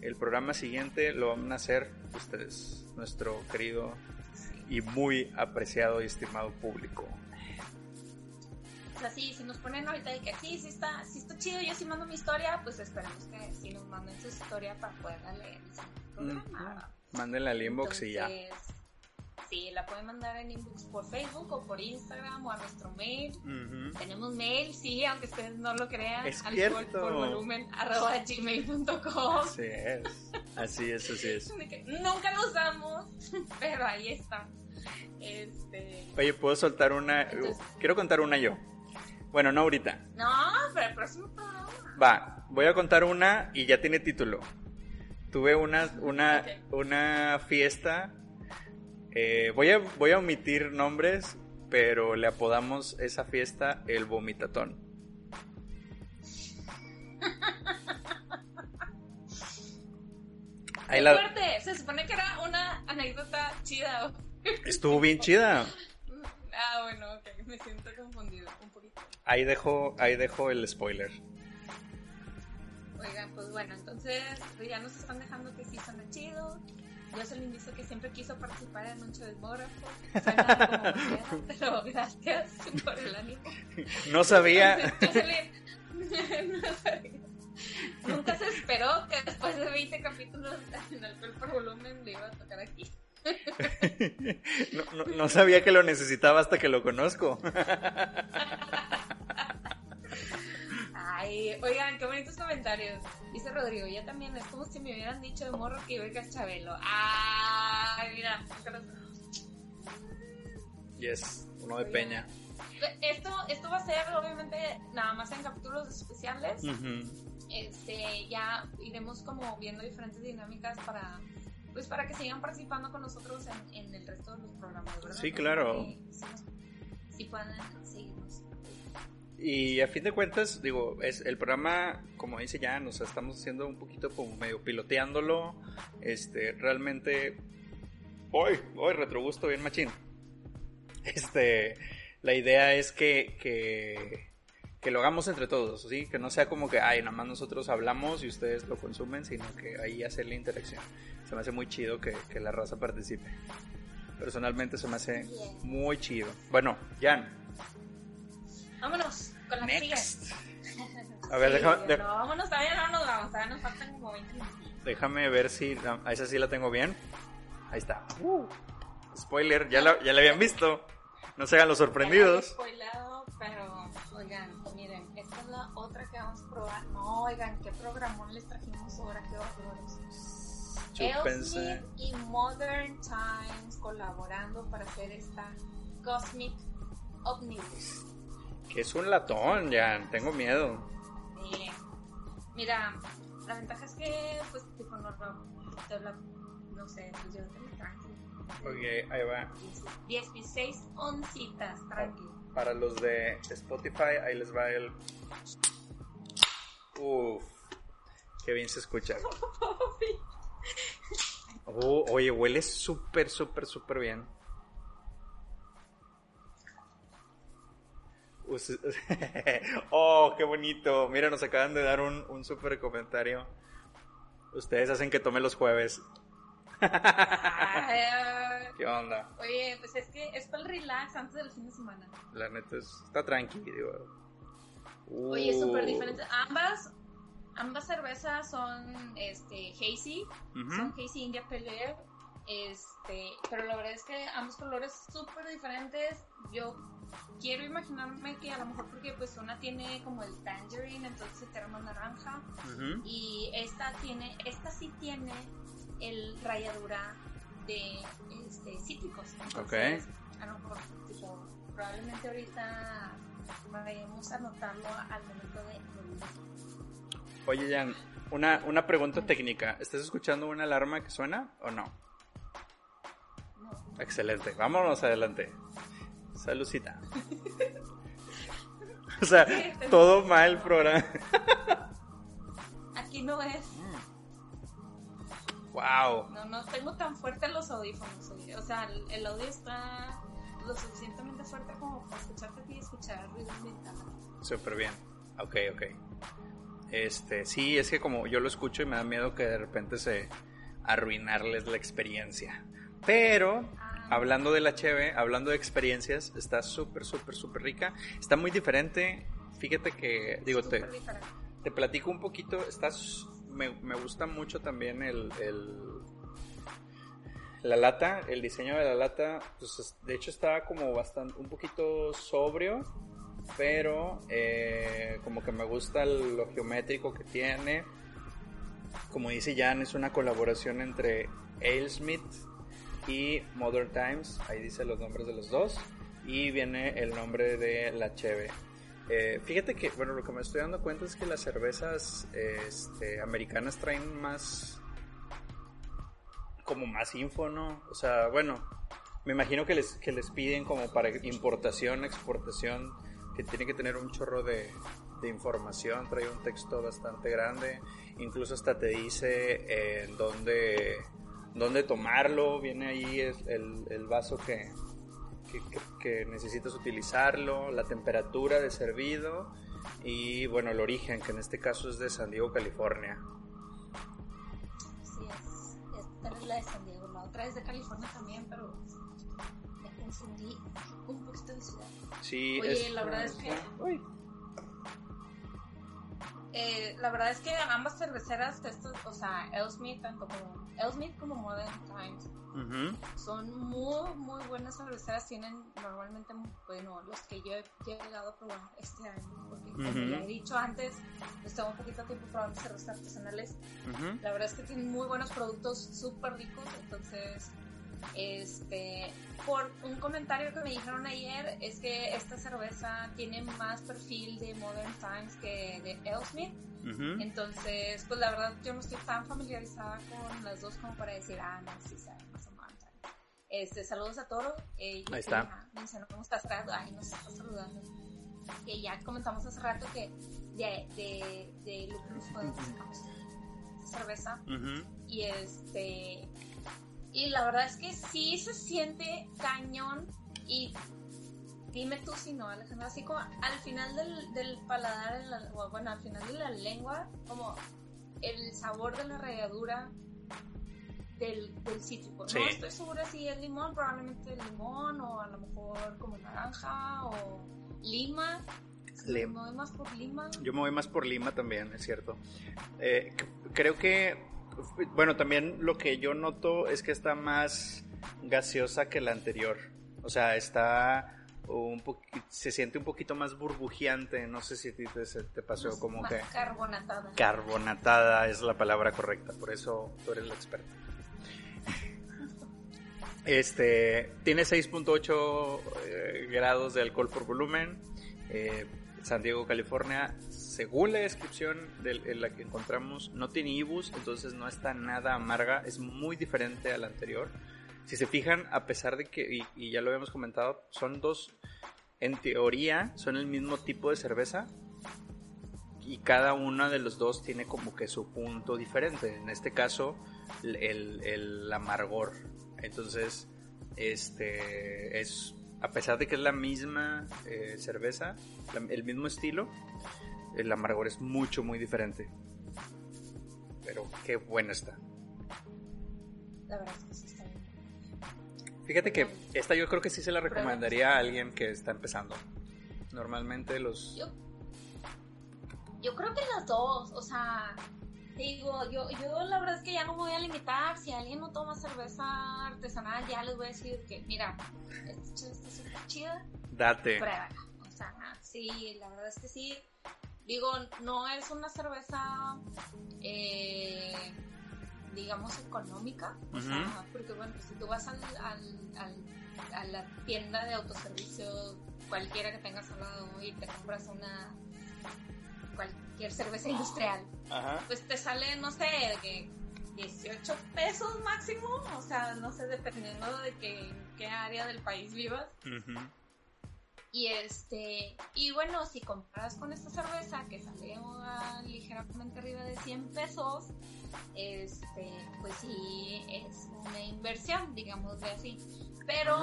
el programa siguiente lo van a hacer ustedes, nuestro querido y muy apreciado y estimado público. sea, sí, si nos ponen ahorita de que sí, sí está, sí está chido, yo sí mando mi historia, pues esperemos que sí nos manden su historia para poderla leer. Mm, Mándenla al inbox y ya. Sí, la pueden mandar en inbox por Facebook o por Instagram o a nuestro mail. Tenemos mail, sí, aunque ustedes no lo crean. Es cierto. por volumen arroba gmail.com. Así es. Así es, así es. Nunca lo usamos, pero ahí está. Este... Oye, ¿puedo soltar una? Quiero contar una yo. Bueno, no ahorita. No, pero el próximo programa. Va, voy a contar una y ya tiene título. Tuve una, una, una fiesta. Eh, voy, a, voy a omitir nombres, pero le apodamos esa fiesta el vomitatón. Qué la... fuerte. Se supone que era una anécdota chida. Estuvo bien chida. Ah, bueno, ok. Me siento confundido un poquito. Ahí dejo, ahí dejo el spoiler. Oigan, pues bueno, entonces pues ya nos están dejando que sí suena chido. Yo soy el indicio que siempre quiso participar en un show de como pero gracias por el ánimo. No sabía. no sabía. Nunca se esperó que después de 20 capítulos en el por volumen le iba a tocar aquí. No, no, sabía que lo necesitaba hasta que lo conozco. Ay, oigan, qué bonitos comentarios. Dice Rodrigo, ya también es como si me hubieran dicho de morro que iba a Chabelo. Ay, mira. Yes, uno de Peña. Esto, esto va a ser obviamente nada más en capítulos especiales. Este, ya iremos como viendo diferentes dinámicas para pues para que sigan participando con nosotros en, el resto de los programas, ¿verdad? Sí, claro. Si, puedan seguirnos. Y a fin de cuentas, digo, es el programa, como dice ya, nos estamos haciendo un poquito como medio piloteándolo. Este, realmente. Hoy, hoy, retrogusto bien machín. Este, la idea es que, que que lo hagamos entre todos, ¿sí? Que no sea como que, ay, nada más nosotros hablamos y ustedes lo consumen, sino que ahí hacer la interacción. Se me hace muy chido que, que la raza participe. Personalmente se me hace muy chido. Bueno, Jan. Vámonos con la Next. A ver, déjame. No, vámonos, todavía no nos vamos, todavía nos faltan como 20 minutos. Déjame ver si a esa sí la tengo bien. Ahí está. Uh, spoiler, ya la, ya la habían visto. No se hagan los sorprendidos. Spoilado, pero oigan, otra que vamos a probar. No, oigan, qué programón les trajimos ahora, qué horrores. Elsmith y Modern Times colaborando para hacer esta Cosmic Omnibus. Que es un latón, ya, tengo miedo. Mira, la ventaja es que, pues, tipo, no, no sé, pues yo tengo tranquilo. Ok, ahí va. 16 oncitas, tranquilo. Para los de Spotify, ahí les va el Uf, qué bien se escucha. Oh, oye, huele súper, súper, súper bien. oh, qué bonito. Mira, nos acaban de dar un, un súper comentario. Ustedes hacen que tome los jueves. ¿Qué onda? Oye, pues es que es para el relax antes del fin de semana. La neta está tranquilo. Oye, súper diferente. Ambas, ambas cervezas son este, hazy, son hazy India Pale este, pero la verdad es que ambos colores súper diferentes. Yo quiero imaginarme que a lo mejor porque pues una tiene como el tangerine, entonces se queda más naranja. Y esta tiene, esta sí tiene el rayadura de este, cítricos. Entonces, a lo mejor, tipo, probablemente ahorita vayamos a notarlo al momento de Oye, Jan, una, una pregunta técnica. ¿Estás escuchando una alarma que suena o no? No. Excelente. Vámonos adelante. Salucita. o sea, todo mal programa. Aquí no es. Wow. No, no tengo tan fuerte los audífonos. O sea, el, audio está lo suficientemente fuerte como para escucharte y escuchar ruido ambiental. Súper bien. Ok, ok. Este, sí, es que como yo lo escucho y me da miedo que de repente se arruinarles la experiencia. Pero hablando de la cheve, hablando de experiencias, está súper, súper, súper rica. Está muy diferente. Fíjate que, digo, te, te platico un poquito. Estás, me, me gusta mucho también el, el- la lata, el diseño de la lata. Pues, es- de hecho, está como bastante, un poquito sobrio, pero eh, como que me gusta lo geométrico que tiene. Como dice Jan, es una colaboración entre AleSmith y Modern Times. Ahí dice los nombres de los dos. Y viene el nombre de la Cheve. Eh, fíjate que, bueno, lo que me estoy dando cuenta es que las cervezas este, americanas traen más. como más info, ¿no? O sea, bueno, me imagino que les, que les piden como para importación, exportación, que tiene que tener un chorro de, de información, trae un texto bastante grande, incluso hasta te dice eh, en dónde, dónde tomarlo, viene ahí el, el- vaso que, que, necesitas utilizarlo, la temperatura de servido y bueno, el origen, que en este caso es de San Diego, California. Sí, es. Esta es la de San Diego. La otra es de California también, pero me confundí un poquito de ciudad. Sí, Oye, la verdad es que- Uy. Eh, la verdad es que ambas cerveceras, estos, o sea, Elsmith, tanto como Elsmith como Modern Times, son muy, muy buenas cerveceras. Tienen normalmente, bueno, los que yo he llegado a probar este año, porque como ya he dicho antes, pues tengo un poquito de tiempo probando cervezas artesanales. Ujú. La verdad es que tienen muy buenos productos, súper ricos. Entonces, este, por un comentario que me dijeron ayer, es que esta cerveza tiene más perfil de Modern Times que de Elsmith. Ujú. Entonces, pues la verdad, yo no estoy tan familiarizada con las dos como para decir, ah, no, sí, saben más o Times. Este, saludos a Toro. Eh, Ahí está. ya mencionamos hace rato, ay, nos está saludando. Que ya comentamos hace rato que de, de, de fue cerveza Ujú. y este y la verdad es que sí se siente cañón. Y dime tú si no Alejandra. Así como al final del, del paladar en la- bueno al final de la lengua como el sabor de la ralladura del, del cítrico. Sí. no estoy segura si es limón probablemente limón o a lo mejor como naranja o lima. Lim- me voy más por lima. Yo me voy más por Lima también, es cierto. Eh, creo que, bueno, también lo que yo noto es que está más gaseosa que la anterior. O sea, está un se siente un poquito más burbujeante. No sé si a ti te, se te pasó como que carbonatada carbonatada es la palabra correcta. Por eso tú eres la experta. Este tiene 6.8 eh, grados de alcohol por volumen. Eh, San Diego, California, según la descripción de en la que encontramos, no tiene ibus, entonces no está nada amarga, es muy diferente a la anterior. Si se fijan, a pesar de que, y, y ya lo habíamos comentado, son dos, en teoría, son el mismo tipo de cerveza, y cada una de los dos tiene como que su punto diferente. En este caso, el, el- amargor. Entonces, este es a pesar de que es la misma eh, cerveza, la- el mismo estilo, el amargor es mucho, muy diferente. Pero qué buena está. la verdad es que sí está bien Fíjate que esta yo creo que sí se la recomendaría a alguien que está empezando. Normalmente los... Yo, yo creo que las dos, o sea, digo, yo, yo la verdad es que ya no me voy a limitar. Si alguien no toma cerveza artesanal, ya les voy a decir que, mira, esta está súper chida, Date. pruébala. O sea, sí, la verdad es que sí. Digo, no es una cerveza, eh, digamos, económica. O sea, porque bueno, si tú vas al, al- al- a la tienda de autoservicio, cualquiera que tengas al lado y te compras una cualquier cerveza industrial, Ajá. pues te sale, no sé, de que 18 pesos máximo, o sea, no sé, dependiendo de que, qué área del país vivas. Y este, y bueno, si comparas con esta cerveza que sale ligeramente arriba de 100 pesos, este, pues sí es una inversión, digamos de así. Pero,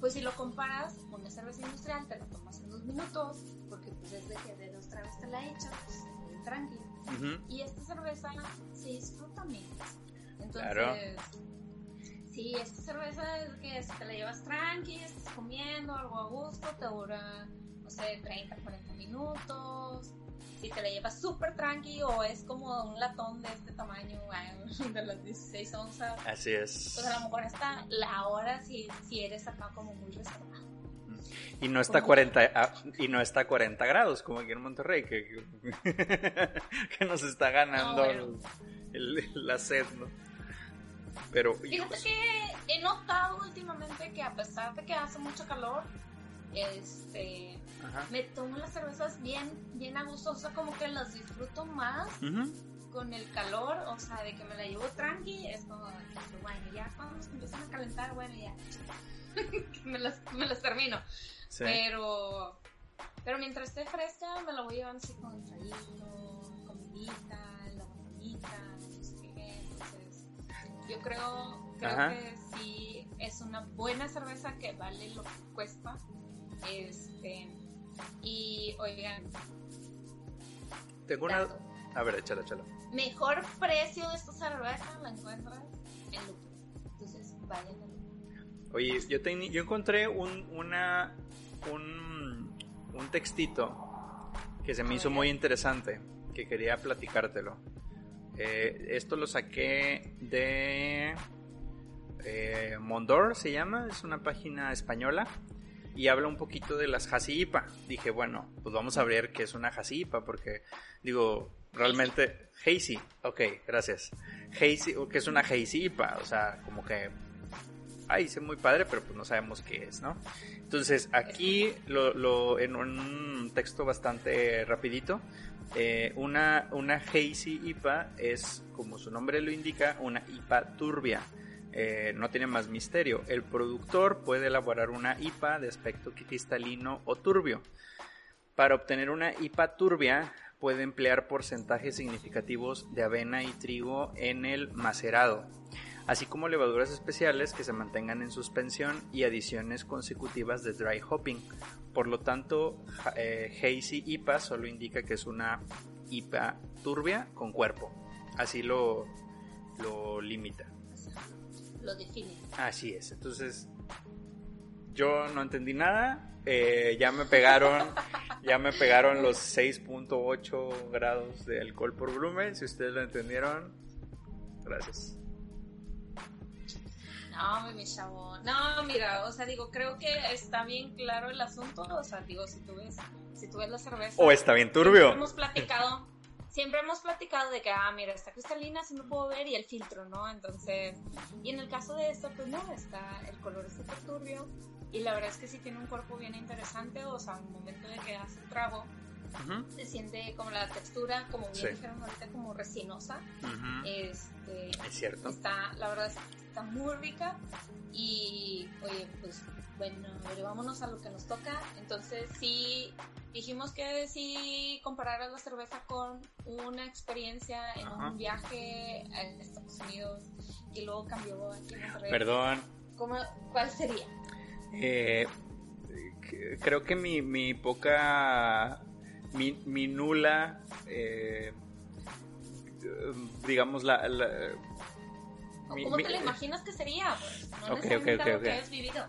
pues si lo comparas con una cerveza industrial, te la tomas en dos minutos, porque pues desde que de otra vez te la echas, pues muy tranquilo. Ujú. Y esta cerveza se disfruta menos. Entonces, Claro. Sí, esta cerveza es que si te la llevas tranqui, estás comiendo algo a gusto, te dura, no sé, 30, 40 minutos. Si te la llevas súper tranqui o es como un latón de este tamaño, de las 16 onzas. Así es. Pues a lo mejor está la hora si, si eres acá como muy reservado. Y no está 40 ah, y no está a 40 grados como aquí en Monterrey que, que nos está ganando No, bueno. el- la sed, ¿no? Pero Fíjate que he notado últimamente que a pesar de que hace mucho calor, este, Ajá. me tomo las cervezas bien, bien a gusto, o sea, como que las disfruto más Ujú. con el calor, o sea, de que me la llevo tranqui, es como, bueno, ya cuando se empiezan a calentar, bueno, ya, me las, me las termino. Sí. Pero, pero mientras esté fresca, me la voy llevando así con traguito, comidita, la botanita, no sé qué. Entonces, yo creo, creo Ajá. que sí es una buena cerveza que vale lo que cuesta. Este, y oigan, Tengo una dato, A ver, échala, échala. mejor precio de esta cerveza la encuentras en Lupo. Entonces, vayan. Oye, yo, teni- yo encontré un, una, un, un textito que se me hizo muy interesante, que quería platicártelo. Eh, esto lo saqué de eh, Mondor, se llama, es una página española y habla un poquito de las Hasi IPA. Dije, bueno, pues vamos a ver qué es una Hasi IPA, porque digo, realmente, Hazy, ok, gracias. Hazy, o que es una Hazy o sea, como que ay, es muy padre, pero pues no sabemos qué es, ¿no? Entonces, aquí, lo, en un texto bastante rapidito, eh, una, una Hazy IPA es, como su nombre lo indica, una IPA turbia. Eh, no tiene más misterio. El productor puede elaborar una IPA de aspecto cristalino o turbio. Para obtener una IPA turbia, puede emplear porcentajes significativos de avena y trigo en el macerado, así como levaduras especiales que se mantengan en suspensión y adiciones consecutivas de dry hopping. Por lo tanto, eh, Hazy IPA solo indica que es una IPA turbia con cuerpo. Así lo, lo limita. Lo define. Así es. Entonces, yo no entendí nada. eh, ya me pegaron, ya me pegaron los 6.8 grados de alcohol por volumen. Si ustedes lo entendieron, gracias. No, mi chavo. No, mira, o sea, digo, creo que está bien claro el asunto. O sea, digo, si tú ves, si tú ves la cerveza. O está bien Siempre turbio. hemos platicado, siempre hemos platicado de que, ah, mira, está cristalina, si no puedo ver, y el filtro, ¿no? Entonces, y en el caso de esta, pues no, está, el color es súper turbio, y la verdad es que sí tiene un cuerpo bien interesante, o sea, al momento de que hace el trago, Se siente como la textura, como bien Sí. dijeron ahorita, como resinosa, ujú. este, Es cierto. está, la verdad es que está muy rica, y, oye, pues, bueno, ver, vámonos a lo que nos toca. Entonces, sí, dijimos que sí compararas la cerveza con una experiencia en Ajá. un viaje a Estados Unidos y luego cambió aquí en Monterrey. Perdón. ¿Cómo- ¿Cuál sería? Eh, creo que mi, mi poca, mi, mi nula, eh, digamos, la, la- ¿O mi- ¿Cómo mi- te la imaginas que sería? Pues, no Ok, ok, necesariamente ok, algo ok. que hayas vivido.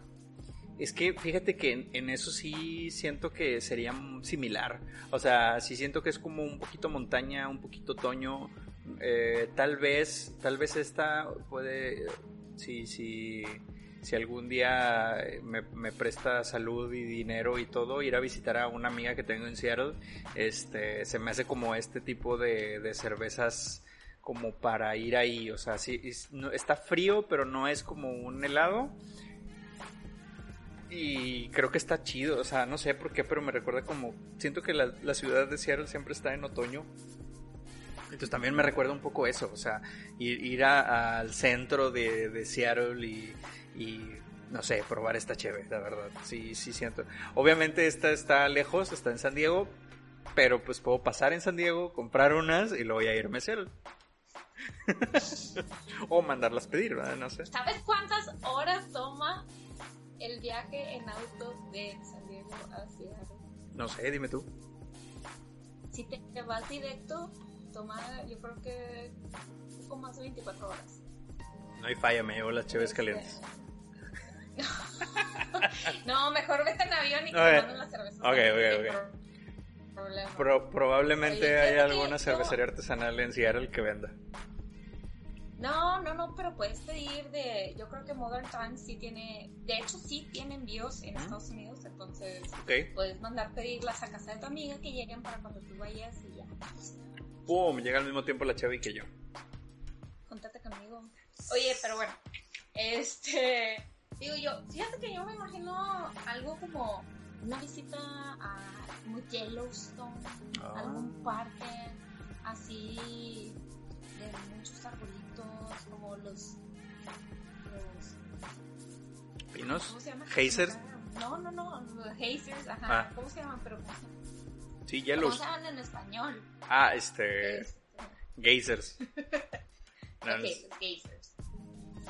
Es que fíjate que en, en eso sí siento que sería similar. O sea, sí siento que es como un poquito montaña, un poquito otoño. Eh, tal vez, tal vez esta puede, si, si, si algún día me, me presta salud y dinero y todo, ir a visitar a una amiga que tengo en Seattle, este, se me hace como este tipo de, de cervezas como para ir ahí. O sea, sí, está frío, pero no es como un helado. Y creo que está chido, o sea, no sé por qué, pero me recuerda como. Siento que la, la ciudad de Seattle siempre está en otoño. Entonces también me recuerda un poco eso, o sea, ir, ir al centro de, de Seattle y, y, no sé, probar esta chévere, la verdad. Sí, sí siento. Obviamente esta está lejos, está en San Diego, pero pues puedo pasar en San Diego, comprar unas y luego ya irme a Seattle. o mandarlas pedir, ¿verdad? No sé. ¿Sabes cuántas horas toma el viaje en auto de San Diego a Seattle? No sé, dime tú. Si te, vas directo, toma yo creo que un poco más de 24 horas. No hay falla, me llevo las cheves Este, calientes. no, mejor vete en avión y te Ok. mandan las cervezas. Ok, ok, ok. problema. Pro- probablemente Oye, haya alguna cervecería artesanal en Seattle que venda. No, no, no, pero puedes pedir de. Yo creo que Modern Times sí tiene. De hecho, sí tiene envíos en Ujú. Estados Unidos. Entonces, Ok. puedes mandar pedirlas a casa de tu amiga que lleguen para cuando tú vayas y ya. ¡Pum! Llega al mismo tiempo la cheve que yo. Contate conmigo. Oye, pero bueno. Este. Digo yo, fíjate que yo me imagino algo como una visita a muy Yellowstone, Ah. algún parque así de muchos arbolitos, como los. los ¿Pinos? ¿Cómo se llama? ¿Hazers? No, no, no, hazers, ajá. Ah. ¿Cómo se llaman? Pero, ¿cómo Sí, se hielos. llaman en español? Ah, este. Este, Geysers. No, los geysers.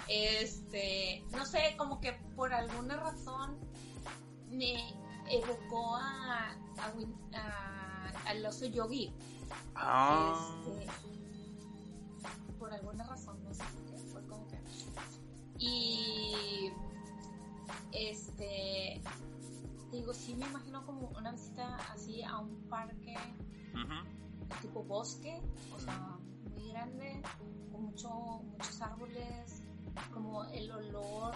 Este, no sé, como que por alguna razón me evocó a, a, Win- a- al oso yogi. Ah. Este, por alguna razón, no sé por qué, fue como que. Y. Este. Digo, sí me imagino como una visita así a un parque Ujú. tipo bosque, o sea, muy grande, con mucho, muchos árboles, como el olor,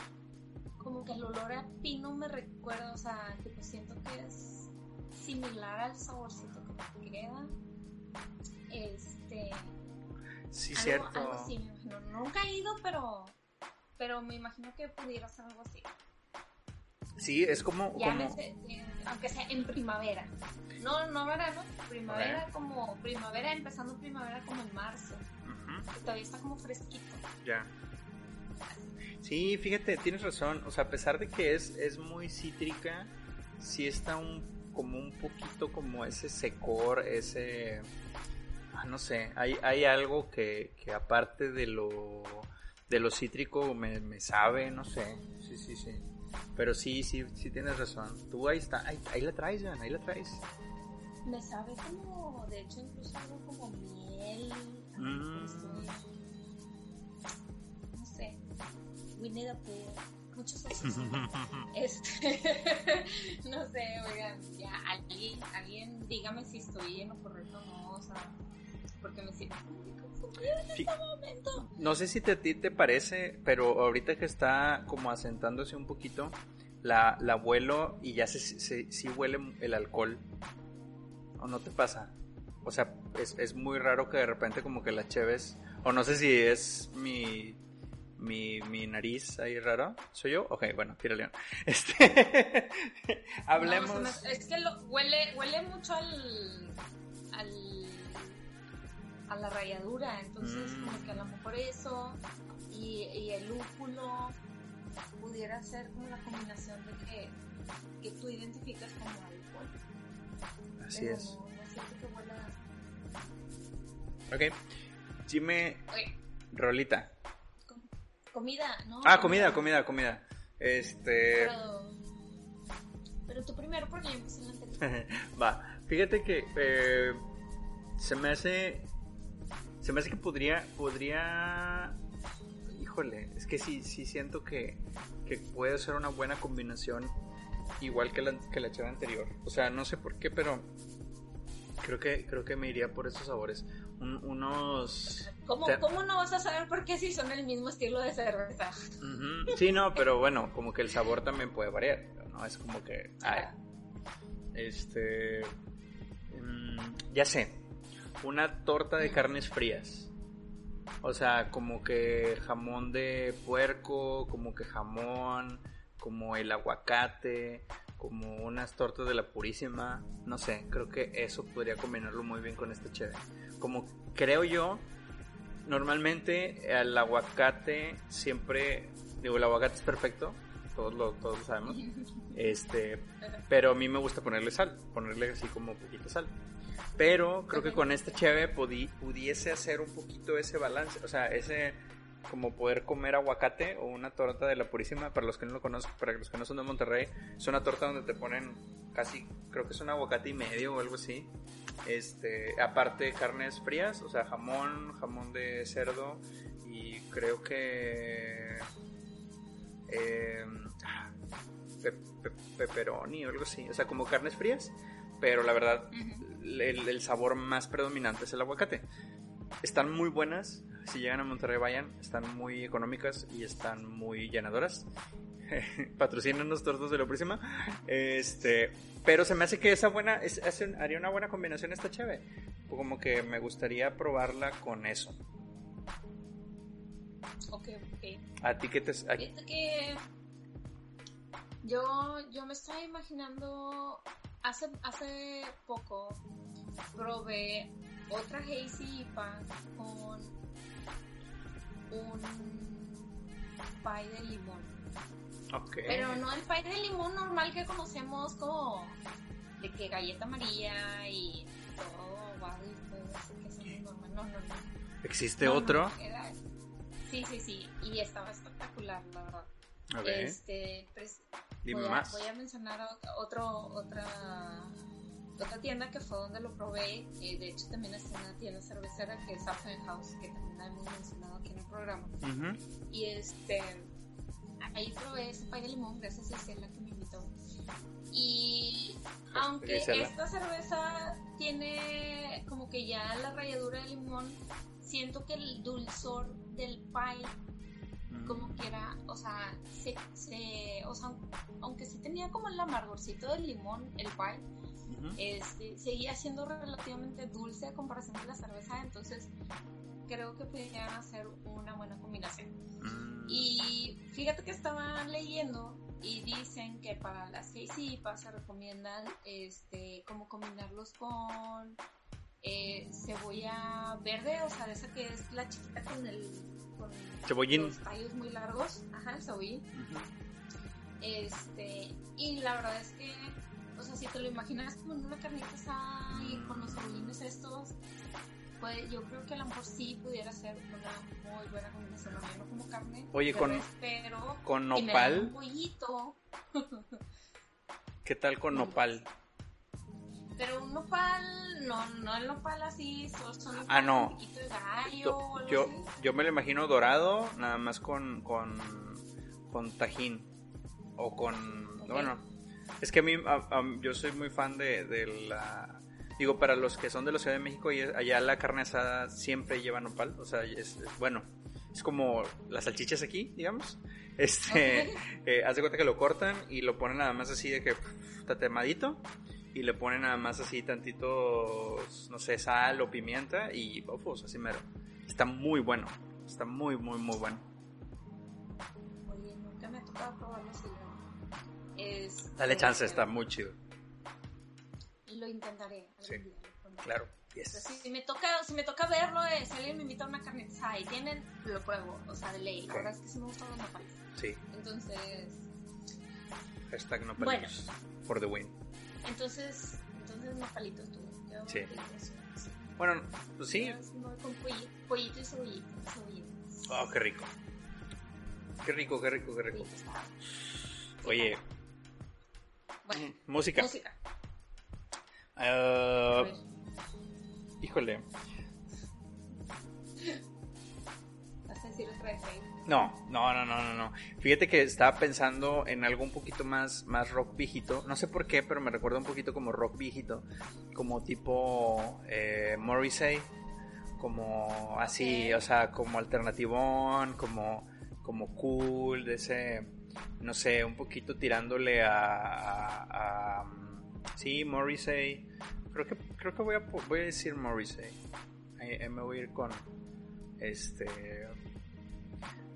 como que el olor a pino me recuerda, o sea, tipo siento que es similar al saborcito que me queda. Este, Sí, algo, cierto. algo así, me imagino. Nunca he ido, pero, pero me imagino que pudiera ser algo así. Sí, es como. Ya como... me sé, eh, aunque sea en primavera. No, no verano, primavera como primavera, empezando primavera como en marzo. Que todavía está como fresquito. Ya. Sí, fíjate, tienes razón. O sea, a pesar de que es, es muy cítrica, sí está un como un poquito como ese secor, ese ah, no sé, hay, hay algo que, que aparte de lo de lo cítrico me, me sabe, no sé. Sí, sí, sí. Pero sí, sí, sí tienes razón. Tú ahí está, ahí, ahí la traes, Jan, ahí la traes. Me sabe como, de hecho, incluso algo como miel. Mm. Winnie the Pooh. Muchos osos. Este, no sé, oigan, ya alguien, alguien dígame si estoy en lo correcto o no, o sea, porque me siento muy confundida en Sí. este momento. No sé si te- a ti te parece, pero ahorita que está como asentándose un poquito, la, la vuelo y ya se, se- sí huele el alcohol. ¿O no te pasa? O sea, es, es muy raro que de repente como que la cheves, o no sé si es mi, mi, mi nariz ahí raro. ¿Soy yo? Ok, bueno, tírale. Este, hablemos... No, se me- es que lo, huele, huele mucho al, al a la ralladura, entonces Mm. como que a lo mejor eso y, y el lúpulo pudiera ser como la combinación de que, que tú identificas como alcohol. Así pero es. No, no siento que huela. Ok. Rolita. Com- comida, ¿no? Ah, comida, comida, comida. Este... Pero, pero tú primero porque yo empecé en la. Va, fíjate que eh, se me hace. Se me hace que podría. Podría. Híjole, es que sí, sí siento que, que puede ser una buena combinación. Igual que la, que la chava anterior. O sea, no sé por qué, pero. Creo que, creo que me iría por esos sabores. Un- unos. ¿Cómo, Te- ¿Cómo no vas a saber por qué si son el mismo estilo de cerveza? Ujú, Sí, no, pero bueno, como que el sabor también puede variar. ¿no? Es como que. ay, Este. mm, ya sé. Una torta de carnes frías. O sea, como que jamón de puerco, como que jamón, como el aguacate, como unas tortas de la purísima. No sé, creo que eso podría combinarlo muy bien con este chévere. Como creo yo, normalmente el aguacate siempre. Digo, el aguacate es perfecto, todos lo, todos sabemos. Este, pero a mí me gusta ponerle sal, ponerle así como poquito sal. Pero creo que con este cheve pudi- pudiese hacer un poquito ese balance, o sea, ese como poder comer aguacate o una torta de la purísima, para los que no lo conozco, para los que no son de Monterrey, es una torta donde te ponen casi, creo que es un aguacate y medio o algo así. Este, aparte carnes frías, o sea, jamón, jamón de cerdo y creo que eh, pe- pe- pepperoni o algo así, o sea, como carnes frías, pero la verdad el, el sabor más predominante es el aguacate. Están muy buenas, si llegan a Monterrey vayan, están muy económicas y están muy llenadoras. Patrocínanos tortas de la próxima. Este, pero se me hace que esa buena, es, haría una buena combinación esta cheve. Como que me gustaría probarla con eso. Ok, ok. ¿A ti qué te... a- que yo, yo me estaba imaginando, hace, hace poco probé otra Hazy IPA con un pie de limón. ok. Pero no el pie de limón normal que conocemos como de que galleta amarilla y todo guau y todo eso que es normal. No, no, no. ¿Existe No, otro? no, era- Sí, sí, sí. Y estaba espectacular, la verdad. Ok. Este, pues, voy, a, más. voy a mencionar ot- otro, otra, otra tienda que fue donde lo probé. eh, de hecho, también es una tienda cervecera que es Apple House, que también la hemos mencionado aquí en el programa. Ujú. Y este, ahí probé ese pay de limón, gracias a Isela que me invitó. Y aunque Isela. esta cerveza tiene como que ya la ralladura de limón, siento que el dulzor del pie como quiera, o sea, se, se- o sea, aunque sí tenía como el amargorcito del limón, el pie, Este, seguía siendo relativamente dulce a comparación de la cerveza, entonces creo que pudieran hacer una buena combinación. Mm. Y fíjate que estaba leyendo y dicen que para las Hazy IPAs se recomiendan este, como combinarlos con eh, cebolla verde, o sea, de esa que es la chiquita con el con Cebollín. los tallos muy largos, ajá, el cebollín. Ujú. Este, y la verdad es que, o sea, si te lo imaginas como en una carnita asada y con los cebollines estos, pues yo creo que a lo mejor sí pudiera ser una muy buena combinación. No como carne, Oye, con- res, pero Con nopal, un pollito, ¿qué tal con nopal? pero un nopal, no, no el nopal así, solo son Ah, no. un poquito de gallo Yo, yo, así. yo me lo imagino dorado, nada más con, con, con tajín. O con. Bueno, es que a mí, a- a- yo soy muy fan de, de la. Digo, para los que son de la Ciudad de México, y allá la carne asada siempre lleva nopal. O sea, es, bueno, es como las salchichas aquí, digamos. Este, eh, haz de cuenta que lo cortan y lo ponen nada más así de que tatemadito. Y le ponen nada más así tantitos, no sé, sal o pimienta y ufos, así mero. Está muy bueno. Está muy, muy, muy bueno. Oye, nunca me ha tocado probarlo así. Es, Dale chance, está muy chido. Lo intentaré. Sí. día, lo. Claro. Yes. si, si me toca, si me toca verlo, eh, si alguien me invita a una carne asada y tienen, lo pruebo, o sea, de ley. La verdad es que sí me gustan los nopales. Sí. Entonces, Hashtag no Bueno. For the win. entonces, entonces nopalitos tú. Yo Sí. Bueno, pues sí. Con pollito, pollito y cebollito. cebollito. Oh, qué rico. Qué rico, qué rico, qué rico. Oye, Bueno, mm, música. música. Ver, híjole. vas a decir otra vez ahí. No, no, no, no, no, no. Fíjate que estaba pensando en algo un poquito más, más rock viejito. No sé por qué, pero me recuerda un poquito como rock viejito. Como tipo eh, Morrissey. Como así, o sea, como alternativón, como, como cool, de ese, no sé, un poquito tirándole a, a- a, sí, Morrissey. Creo que, creo que voy a, voy a decir Morrissey. Ahí- ahí me voy a ir con, este,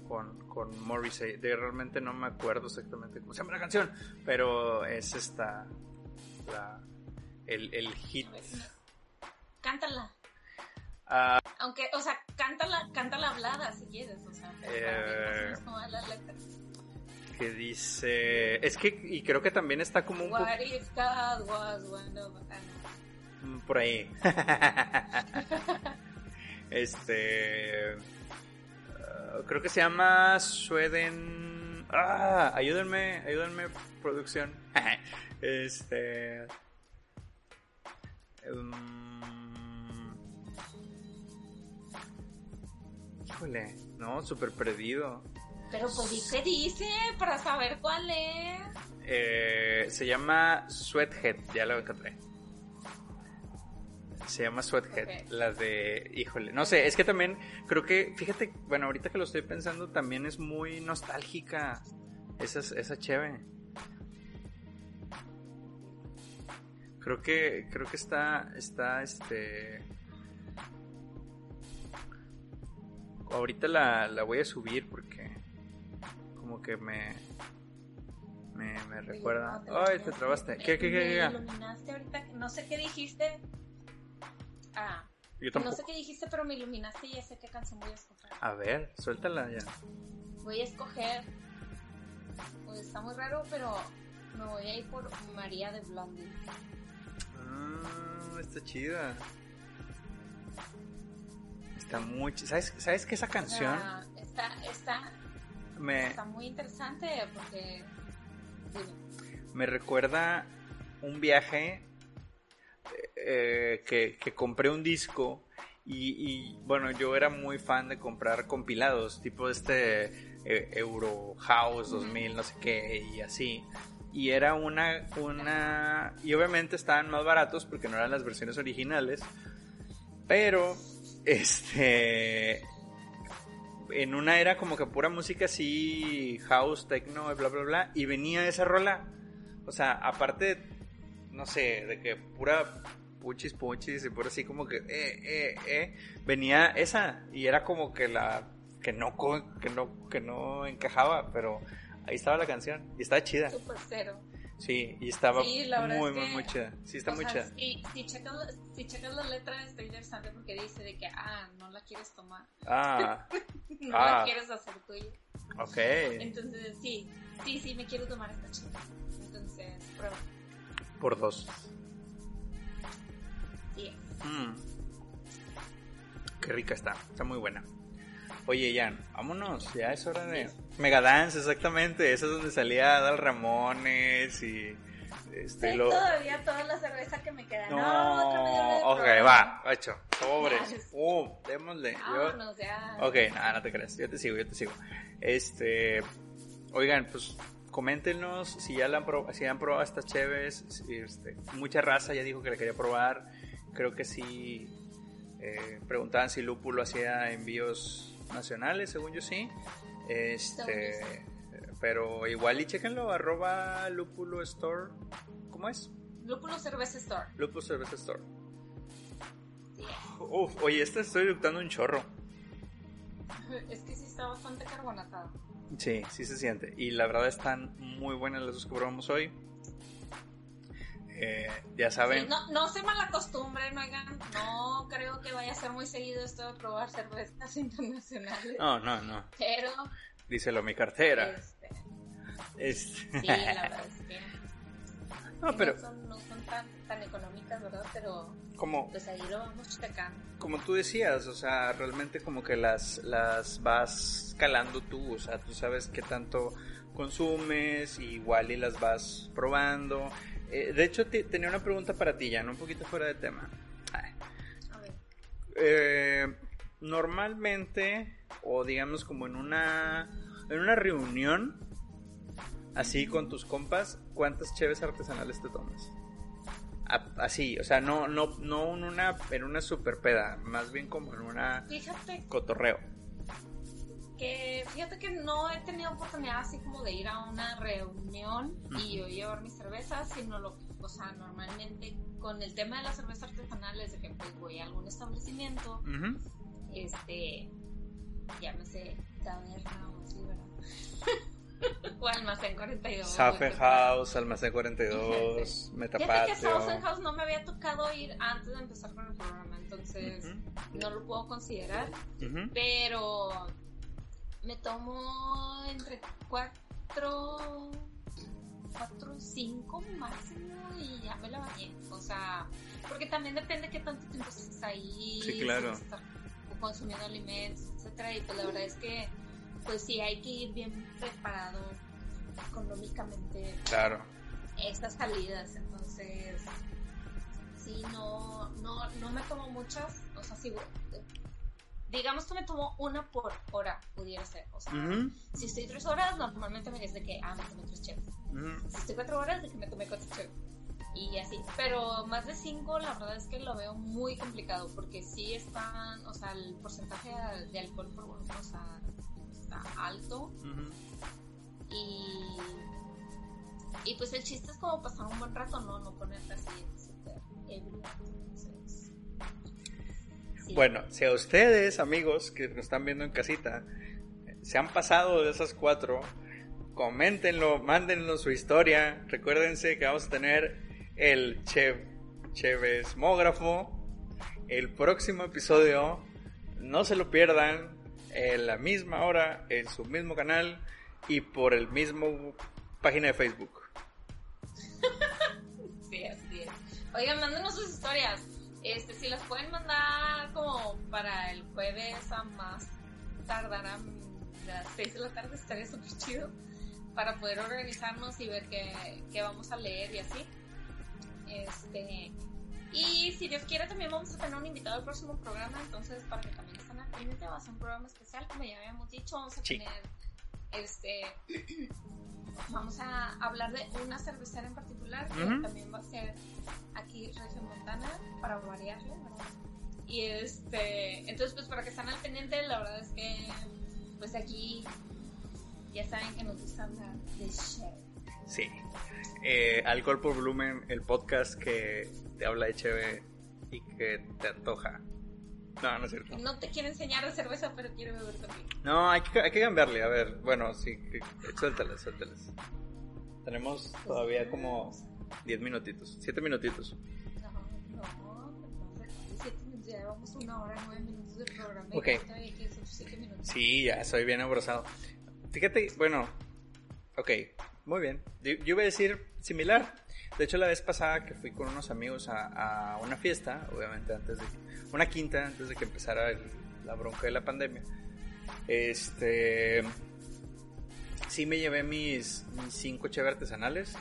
con, con Morrissey. De realmente no me acuerdo exactamente cómo se llama la canción, pero es esta, la, el, el hit. No. Cántala. Ah, Aunque, o sea, cántala, cántala hablada si quieres, o sea, Eh. la letra. Que dice, es que, y creo que también está como un poco What if God was one of us? Mm, por ahí. este. ah, creo que se llama Sweden. Ah, ayúdenme, ayúdenme, producción. este. mm, Híjole, no, súper perdido. Pero pues dice, dice, para saber cuál es. Eh, se llama Sweathead, ya lo encontré. Se llama Sweathead, Ok. la de, híjole, no sé, es que también creo que, fíjate, bueno, ahorita que lo estoy pensando, también es muy nostálgica esa, esa cheve. Creo que, creo que está, está, este... Ahorita la, la voy a subir porque como que me, me, me recuerda. No, Ay, te trabaste. Me- ¿Qué, qué, qué, me qué? iluminaste ahorita, no sé qué dijiste. Ah, Yo no sé qué dijiste, pero me iluminaste y ya sé qué canción voy a escoger. A ver, suéltala ya. Voy a escoger. Pues está muy raro, pero me voy a ir por María de Blondie. Ah, está chida. Está muy ch- ¿Sabes, ¿Sabes que esa canción sea, está, está, me, está muy interesante porque. me recuerda un viaje eh, que, que compré un disco y, y, bueno, yo era muy fan de comprar compilados, tipo este eh, Euro House 2000, no sé qué, y así. Y era una, una... Y obviamente estaban más baratos porque no eran las versiones originales. Pero, este... En una era como que pura música así, house, techno, bla, bla, bla. Y venía esa rola. O sea, aparte, no sé, de que pura puchis, puchis y pura así como que, eh, eh, eh. Venía esa y era como que la... Que no, que no, que no encajaba, pero ahí estaba la canción y estaba chida. Super cero. Sí, y estaba Sí, muy, muy, muy chida. Sí, está muy sea, chida. Si, si, checas, la- si checas la letra está interesante porque dice de que, ah, no la quieres tomar. Ah, No Ah. la quieres hacer tuya. ok. Entonces, sí, sí, sí, me quiero tomar esta chica. Entonces, prueba. Por dos. Sí. Mm. Qué rica está, está muy buena. Oye, Jan, vámonos, ya es hora de... Megadance, exactamente, esa es donde salía Adal Ramones y... Este, lo... todavía toda la cerveza que me queda. No, No, ok, va, hecho, sobres. Vale. Uh, démosle. Yo... Vámonos ya. Ok, nada, no te creas, yo te sigo, yo te sigo. Este, oigan, pues coméntenos si ya la han, prob- si han probado estas cheves. si, este, mucha raza ya dijo que la quería probar. Creo que sí. eh, preguntaban si Lúpulo hacía envíos nacionales, según yo sí. Este, pero igual y chequenlo, arroba Lúpulo Store. ¿Cómo es? Lúpulo Cerveza Store. Lúpulo Cerveza Store. Sí. Uf, oye, esta estoy eructando un chorro. Es que sí está bastante carbonatado. Sí, sí se siente. Y la verdad están muy buenas las dos que probamos hoy. Eh, ya saben. Sí, no, no se malacostumbren, oigan. No creo que vaya a ser muy seguido esto de probar cervezas internacionales. No, no, no. Pero, Díselo mi cartera. este, Este- sí, la verdad es que no, pero no son, no son tan, tan económicas, ¿verdad? Pero como, pues ahí lo vamos checando. como tú decías, o sea, realmente como que las, las vas calando tú, o sea, tú sabes qué tanto consumes, y igual y las vas probando. Eh, de hecho, te- tenía una pregunta para ti, ya, un poquito fuera de tema. A ver. Eh, normalmente, o digamos como en una, en una reunión, así con tus compas, ¿cuántas cheves artesanales te tomas? Así, o sea, no, no, no en una, en una super peda, más bien como en una Fíjate cotorreo. Que fíjate que no he tenido oportunidad así como de ir a una reunión y yo llevar mis cervezas, sino lo o sea, normalmente con el tema de las cervezas artesanales de que pues voy a algún establecimiento, este llámese taberna o así, ¿verdad? o almacén 42. Safen o House, Almacén 42, Fíjate que Metapatio. Saufen House no me había tocado ir antes de empezar con el programa, entonces no lo puedo considerar. Pero me tomo entre cuatro, cuatro, cinco máximo y ya me la bañé. O sea, porque también depende qué tanto tiempo estés ahí, Sí, claro. si consumiendo alimentos, etcétera. Y pues la verdad es que, pues sí, hay que ir bien preparado económicamente Claro. estas salidas, entonces sí, no, no, no me tomo muchas, o sea, sí, digamos que me tomo una por hora, pudiera ser. O sea, Ujú, si estoy tres horas, normalmente me es de que, ah, me tomé tres cheves. ujú. Si estoy cuatro horas, de que me tomé cuatro cheves. Y así. Pero más de cinco, la verdad es que lo veo muy complicado, porque sí están, o sea, el porcentaje de alcohol por volumen, o sea, está alto. Ujú. Y, y pues el chiste es como pasar un buen rato, ¿no? No ponerte así súper ebrio. Entonces, sí. Bueno, si a ustedes, amigos que nos están viendo en casita, se han pasado de esas cuatro, coméntenlo, mándennos su historia. Recuérdense que vamos a tener el che Chevesmógrafo el próximo episodio. No se lo pierdan en la misma hora, en su mismo canal y por el mismo página de Facebook. Sí, así es. Oigan, mándenos sus historias. Este, si las pueden mandar como para el jueves a más tardar a las 6 de la tarde, estaría súper chido para poder organizarnos y ver qué, qué vamos a leer y así. Este, y si Dios quiere también vamos a tener un invitado al próximo programa, entonces para que también estén al pendiente va a ser un programa especial, como ya habíamos dicho, vamos a Sí. tener este vamos a hablar de una cervecera en particular que también va a ser aquí Reggio Montana para variarle, ¿verdad? Y este, entonces pues para que estén al pendiente, la verdad es que pues aquí ya saben que nos gusta hablar de share. Sí. Eh, Alcohol por Volumen, el podcast que te habla de cheve y que te antoja. No, no es cierto. No te quiero enseñar de cerveza, pero quiero beber contigo. No, hay que, hay que cambiarle. A ver, bueno, sí, suéltalas, suéltalas. Tenemos todavía como 10 minutitos, 7 minutitos. No, no, siete minutos, ya llevamos una hora, nueve minutos de programa. y Ok. todavía que son siete minutos. Sí, ya soy bien abrazado. Fíjate, bueno, ok, muy bien. Yo, iba a decir similar. De hecho, la vez pasada que fui con unos amigos a, una fiesta, obviamente antes de una quinta, antes de que empezara la bronca de la pandemia, este, sí me llevé mis, mis cinco cheves artesanales,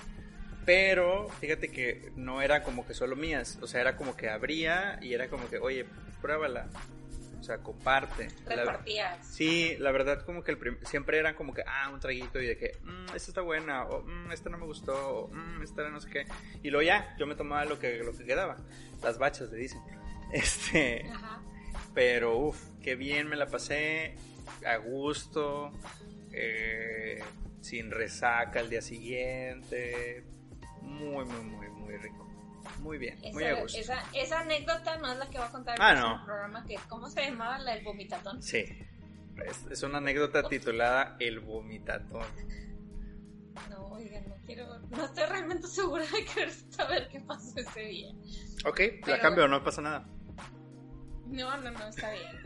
pero fíjate que no era como que solo mías, o sea, era como que abría y era como que, oye, pruébala, o sea, comparte. La- Repartías. Sí, la verdad como que el siempre eran como que, ah, un traguito y de que, mmm, esta está buena, o mmm, esta no me gustó, o mmm, esta no sé qué. Y luego ya, yo me tomaba lo que, lo que quedaba. Las bachas le dicen. Este, Ajá. pero uff, qué bien me la pasé, a gusto, eh, sin resaca al día siguiente. Muy, muy, muy, muy rico. Muy bien, muy a Esa, gusto. esa, esa anécdota no es la que va a contar Ah, no. programa, que ¿cómo se llamaba? La del vomitatón. Sí, es, es una anécdota titulada El vomitatón. No, oigan, no quiero, no estoy realmente segura de querer saber qué pasó ese día. Ok, la cambio, no pasa nada. No, no, no, está bien.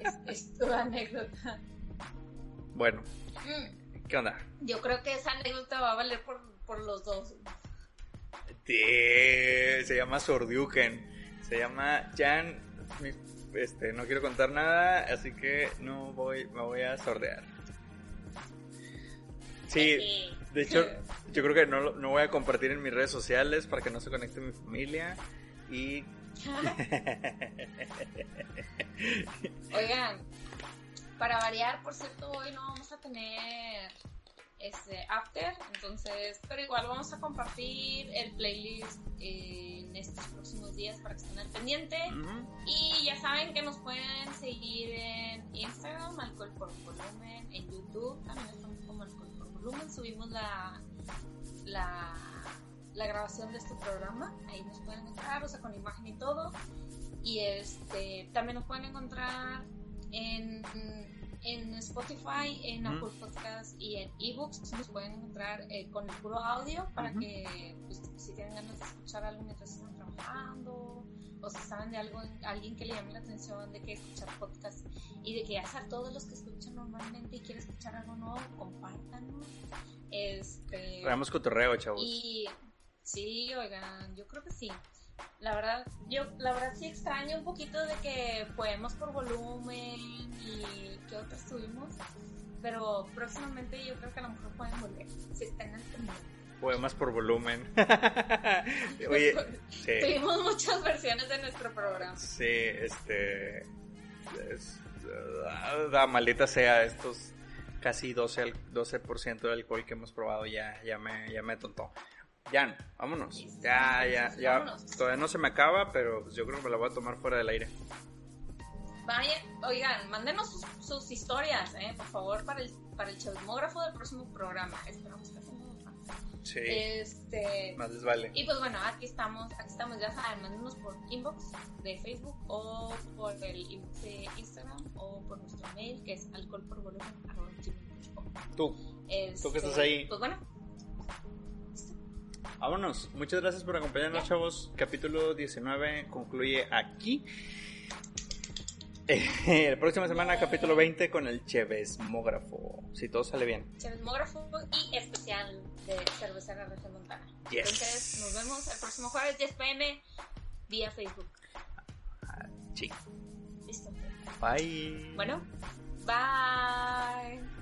es, es tu anécdota. Bueno, Mm, ¿qué onda? Yo creo que esa anécdota va a valer por, por los dos. Se llama Sordiuken. Se llama Jan. Este, no quiero contar nada, así que no voy, me voy a sordear. Sí, de hecho, yo creo que no, no voy a compartir en mis redes sociales para que no se conecte mi familia. Y Oigan, para variar, por cierto, hoy no vamos a tener este after, entonces, pero igual vamos a compartir el playlist en estos próximos días para que estén al pendiente. Ujú. Y ya saben que nos pueden seguir en Instagram, Alcohol por Volumen, en YouTube también estamos como Alcohol por Volumen, subimos la, la, la grabación de este programa, ahí nos pueden encontrar, o sea, con imagen y todo. Y este también nos pueden encontrar en, en Spotify, en. Apple Podcasts y en eBooks. Nos pueden encontrar eh, con el puro audio para que pues, si tienen ganas de escuchar algo mientras están trabajando o si saben de algo, alguien que le llame la atención de que escuchar podcast y de que ya sea todos los que escuchan normalmente y quieren escuchar algo nuevo, compártanlo. Este, Hagamos cotorreo, chavos. y sí, oigan, yo creo que sí. La verdad, yo la verdad sí extraño un poquito de que poemas por volumen y que otros tuvimos, pero próximamente yo creo que a lo mejor pueden volver, si están al. Poemas por volumen. Oye, sí. Tuvimos muchas versiones de nuestro programa. Sí, este. es, ah, maldita sea, estos casi 12, al- 12% de alcohol que hemos probado ya, ya me, ya me tontó. Jan, vámonos. Ya, ya, ya. Vámonos. Todavía no se me acaba, pero pues yo creo que me la voy a tomar fuera del aire. Vaya, oigan, mándenos sus, sus historias, ¿eh? Por favor, para el, para el chismógrafo del próximo programa. Esperamos que. Sí, Este. más les vale. Y pues bueno, aquí estamos, aquí estamos, ya saben, mándenos por inbox de Facebook o por el inbox de Instagram o por nuestro mail que es alcoholporvolumen.com. Tú, Tú que estás ahí. Pues bueno, vámonos. Muchas gracias por acompañarnos, Ya. chavos. Capítulo 19 concluye aquí. Eh, la próxima semana, capítulo 20 con el Chevesmógrafo. Si todo sale bien. chismógrafo y especial de Cervecera Región Montana. Yes. Entonces, nos vemos el próximo jueves 10 pm vía Facebook. Sí. Listo. Bye. Bueno, bye.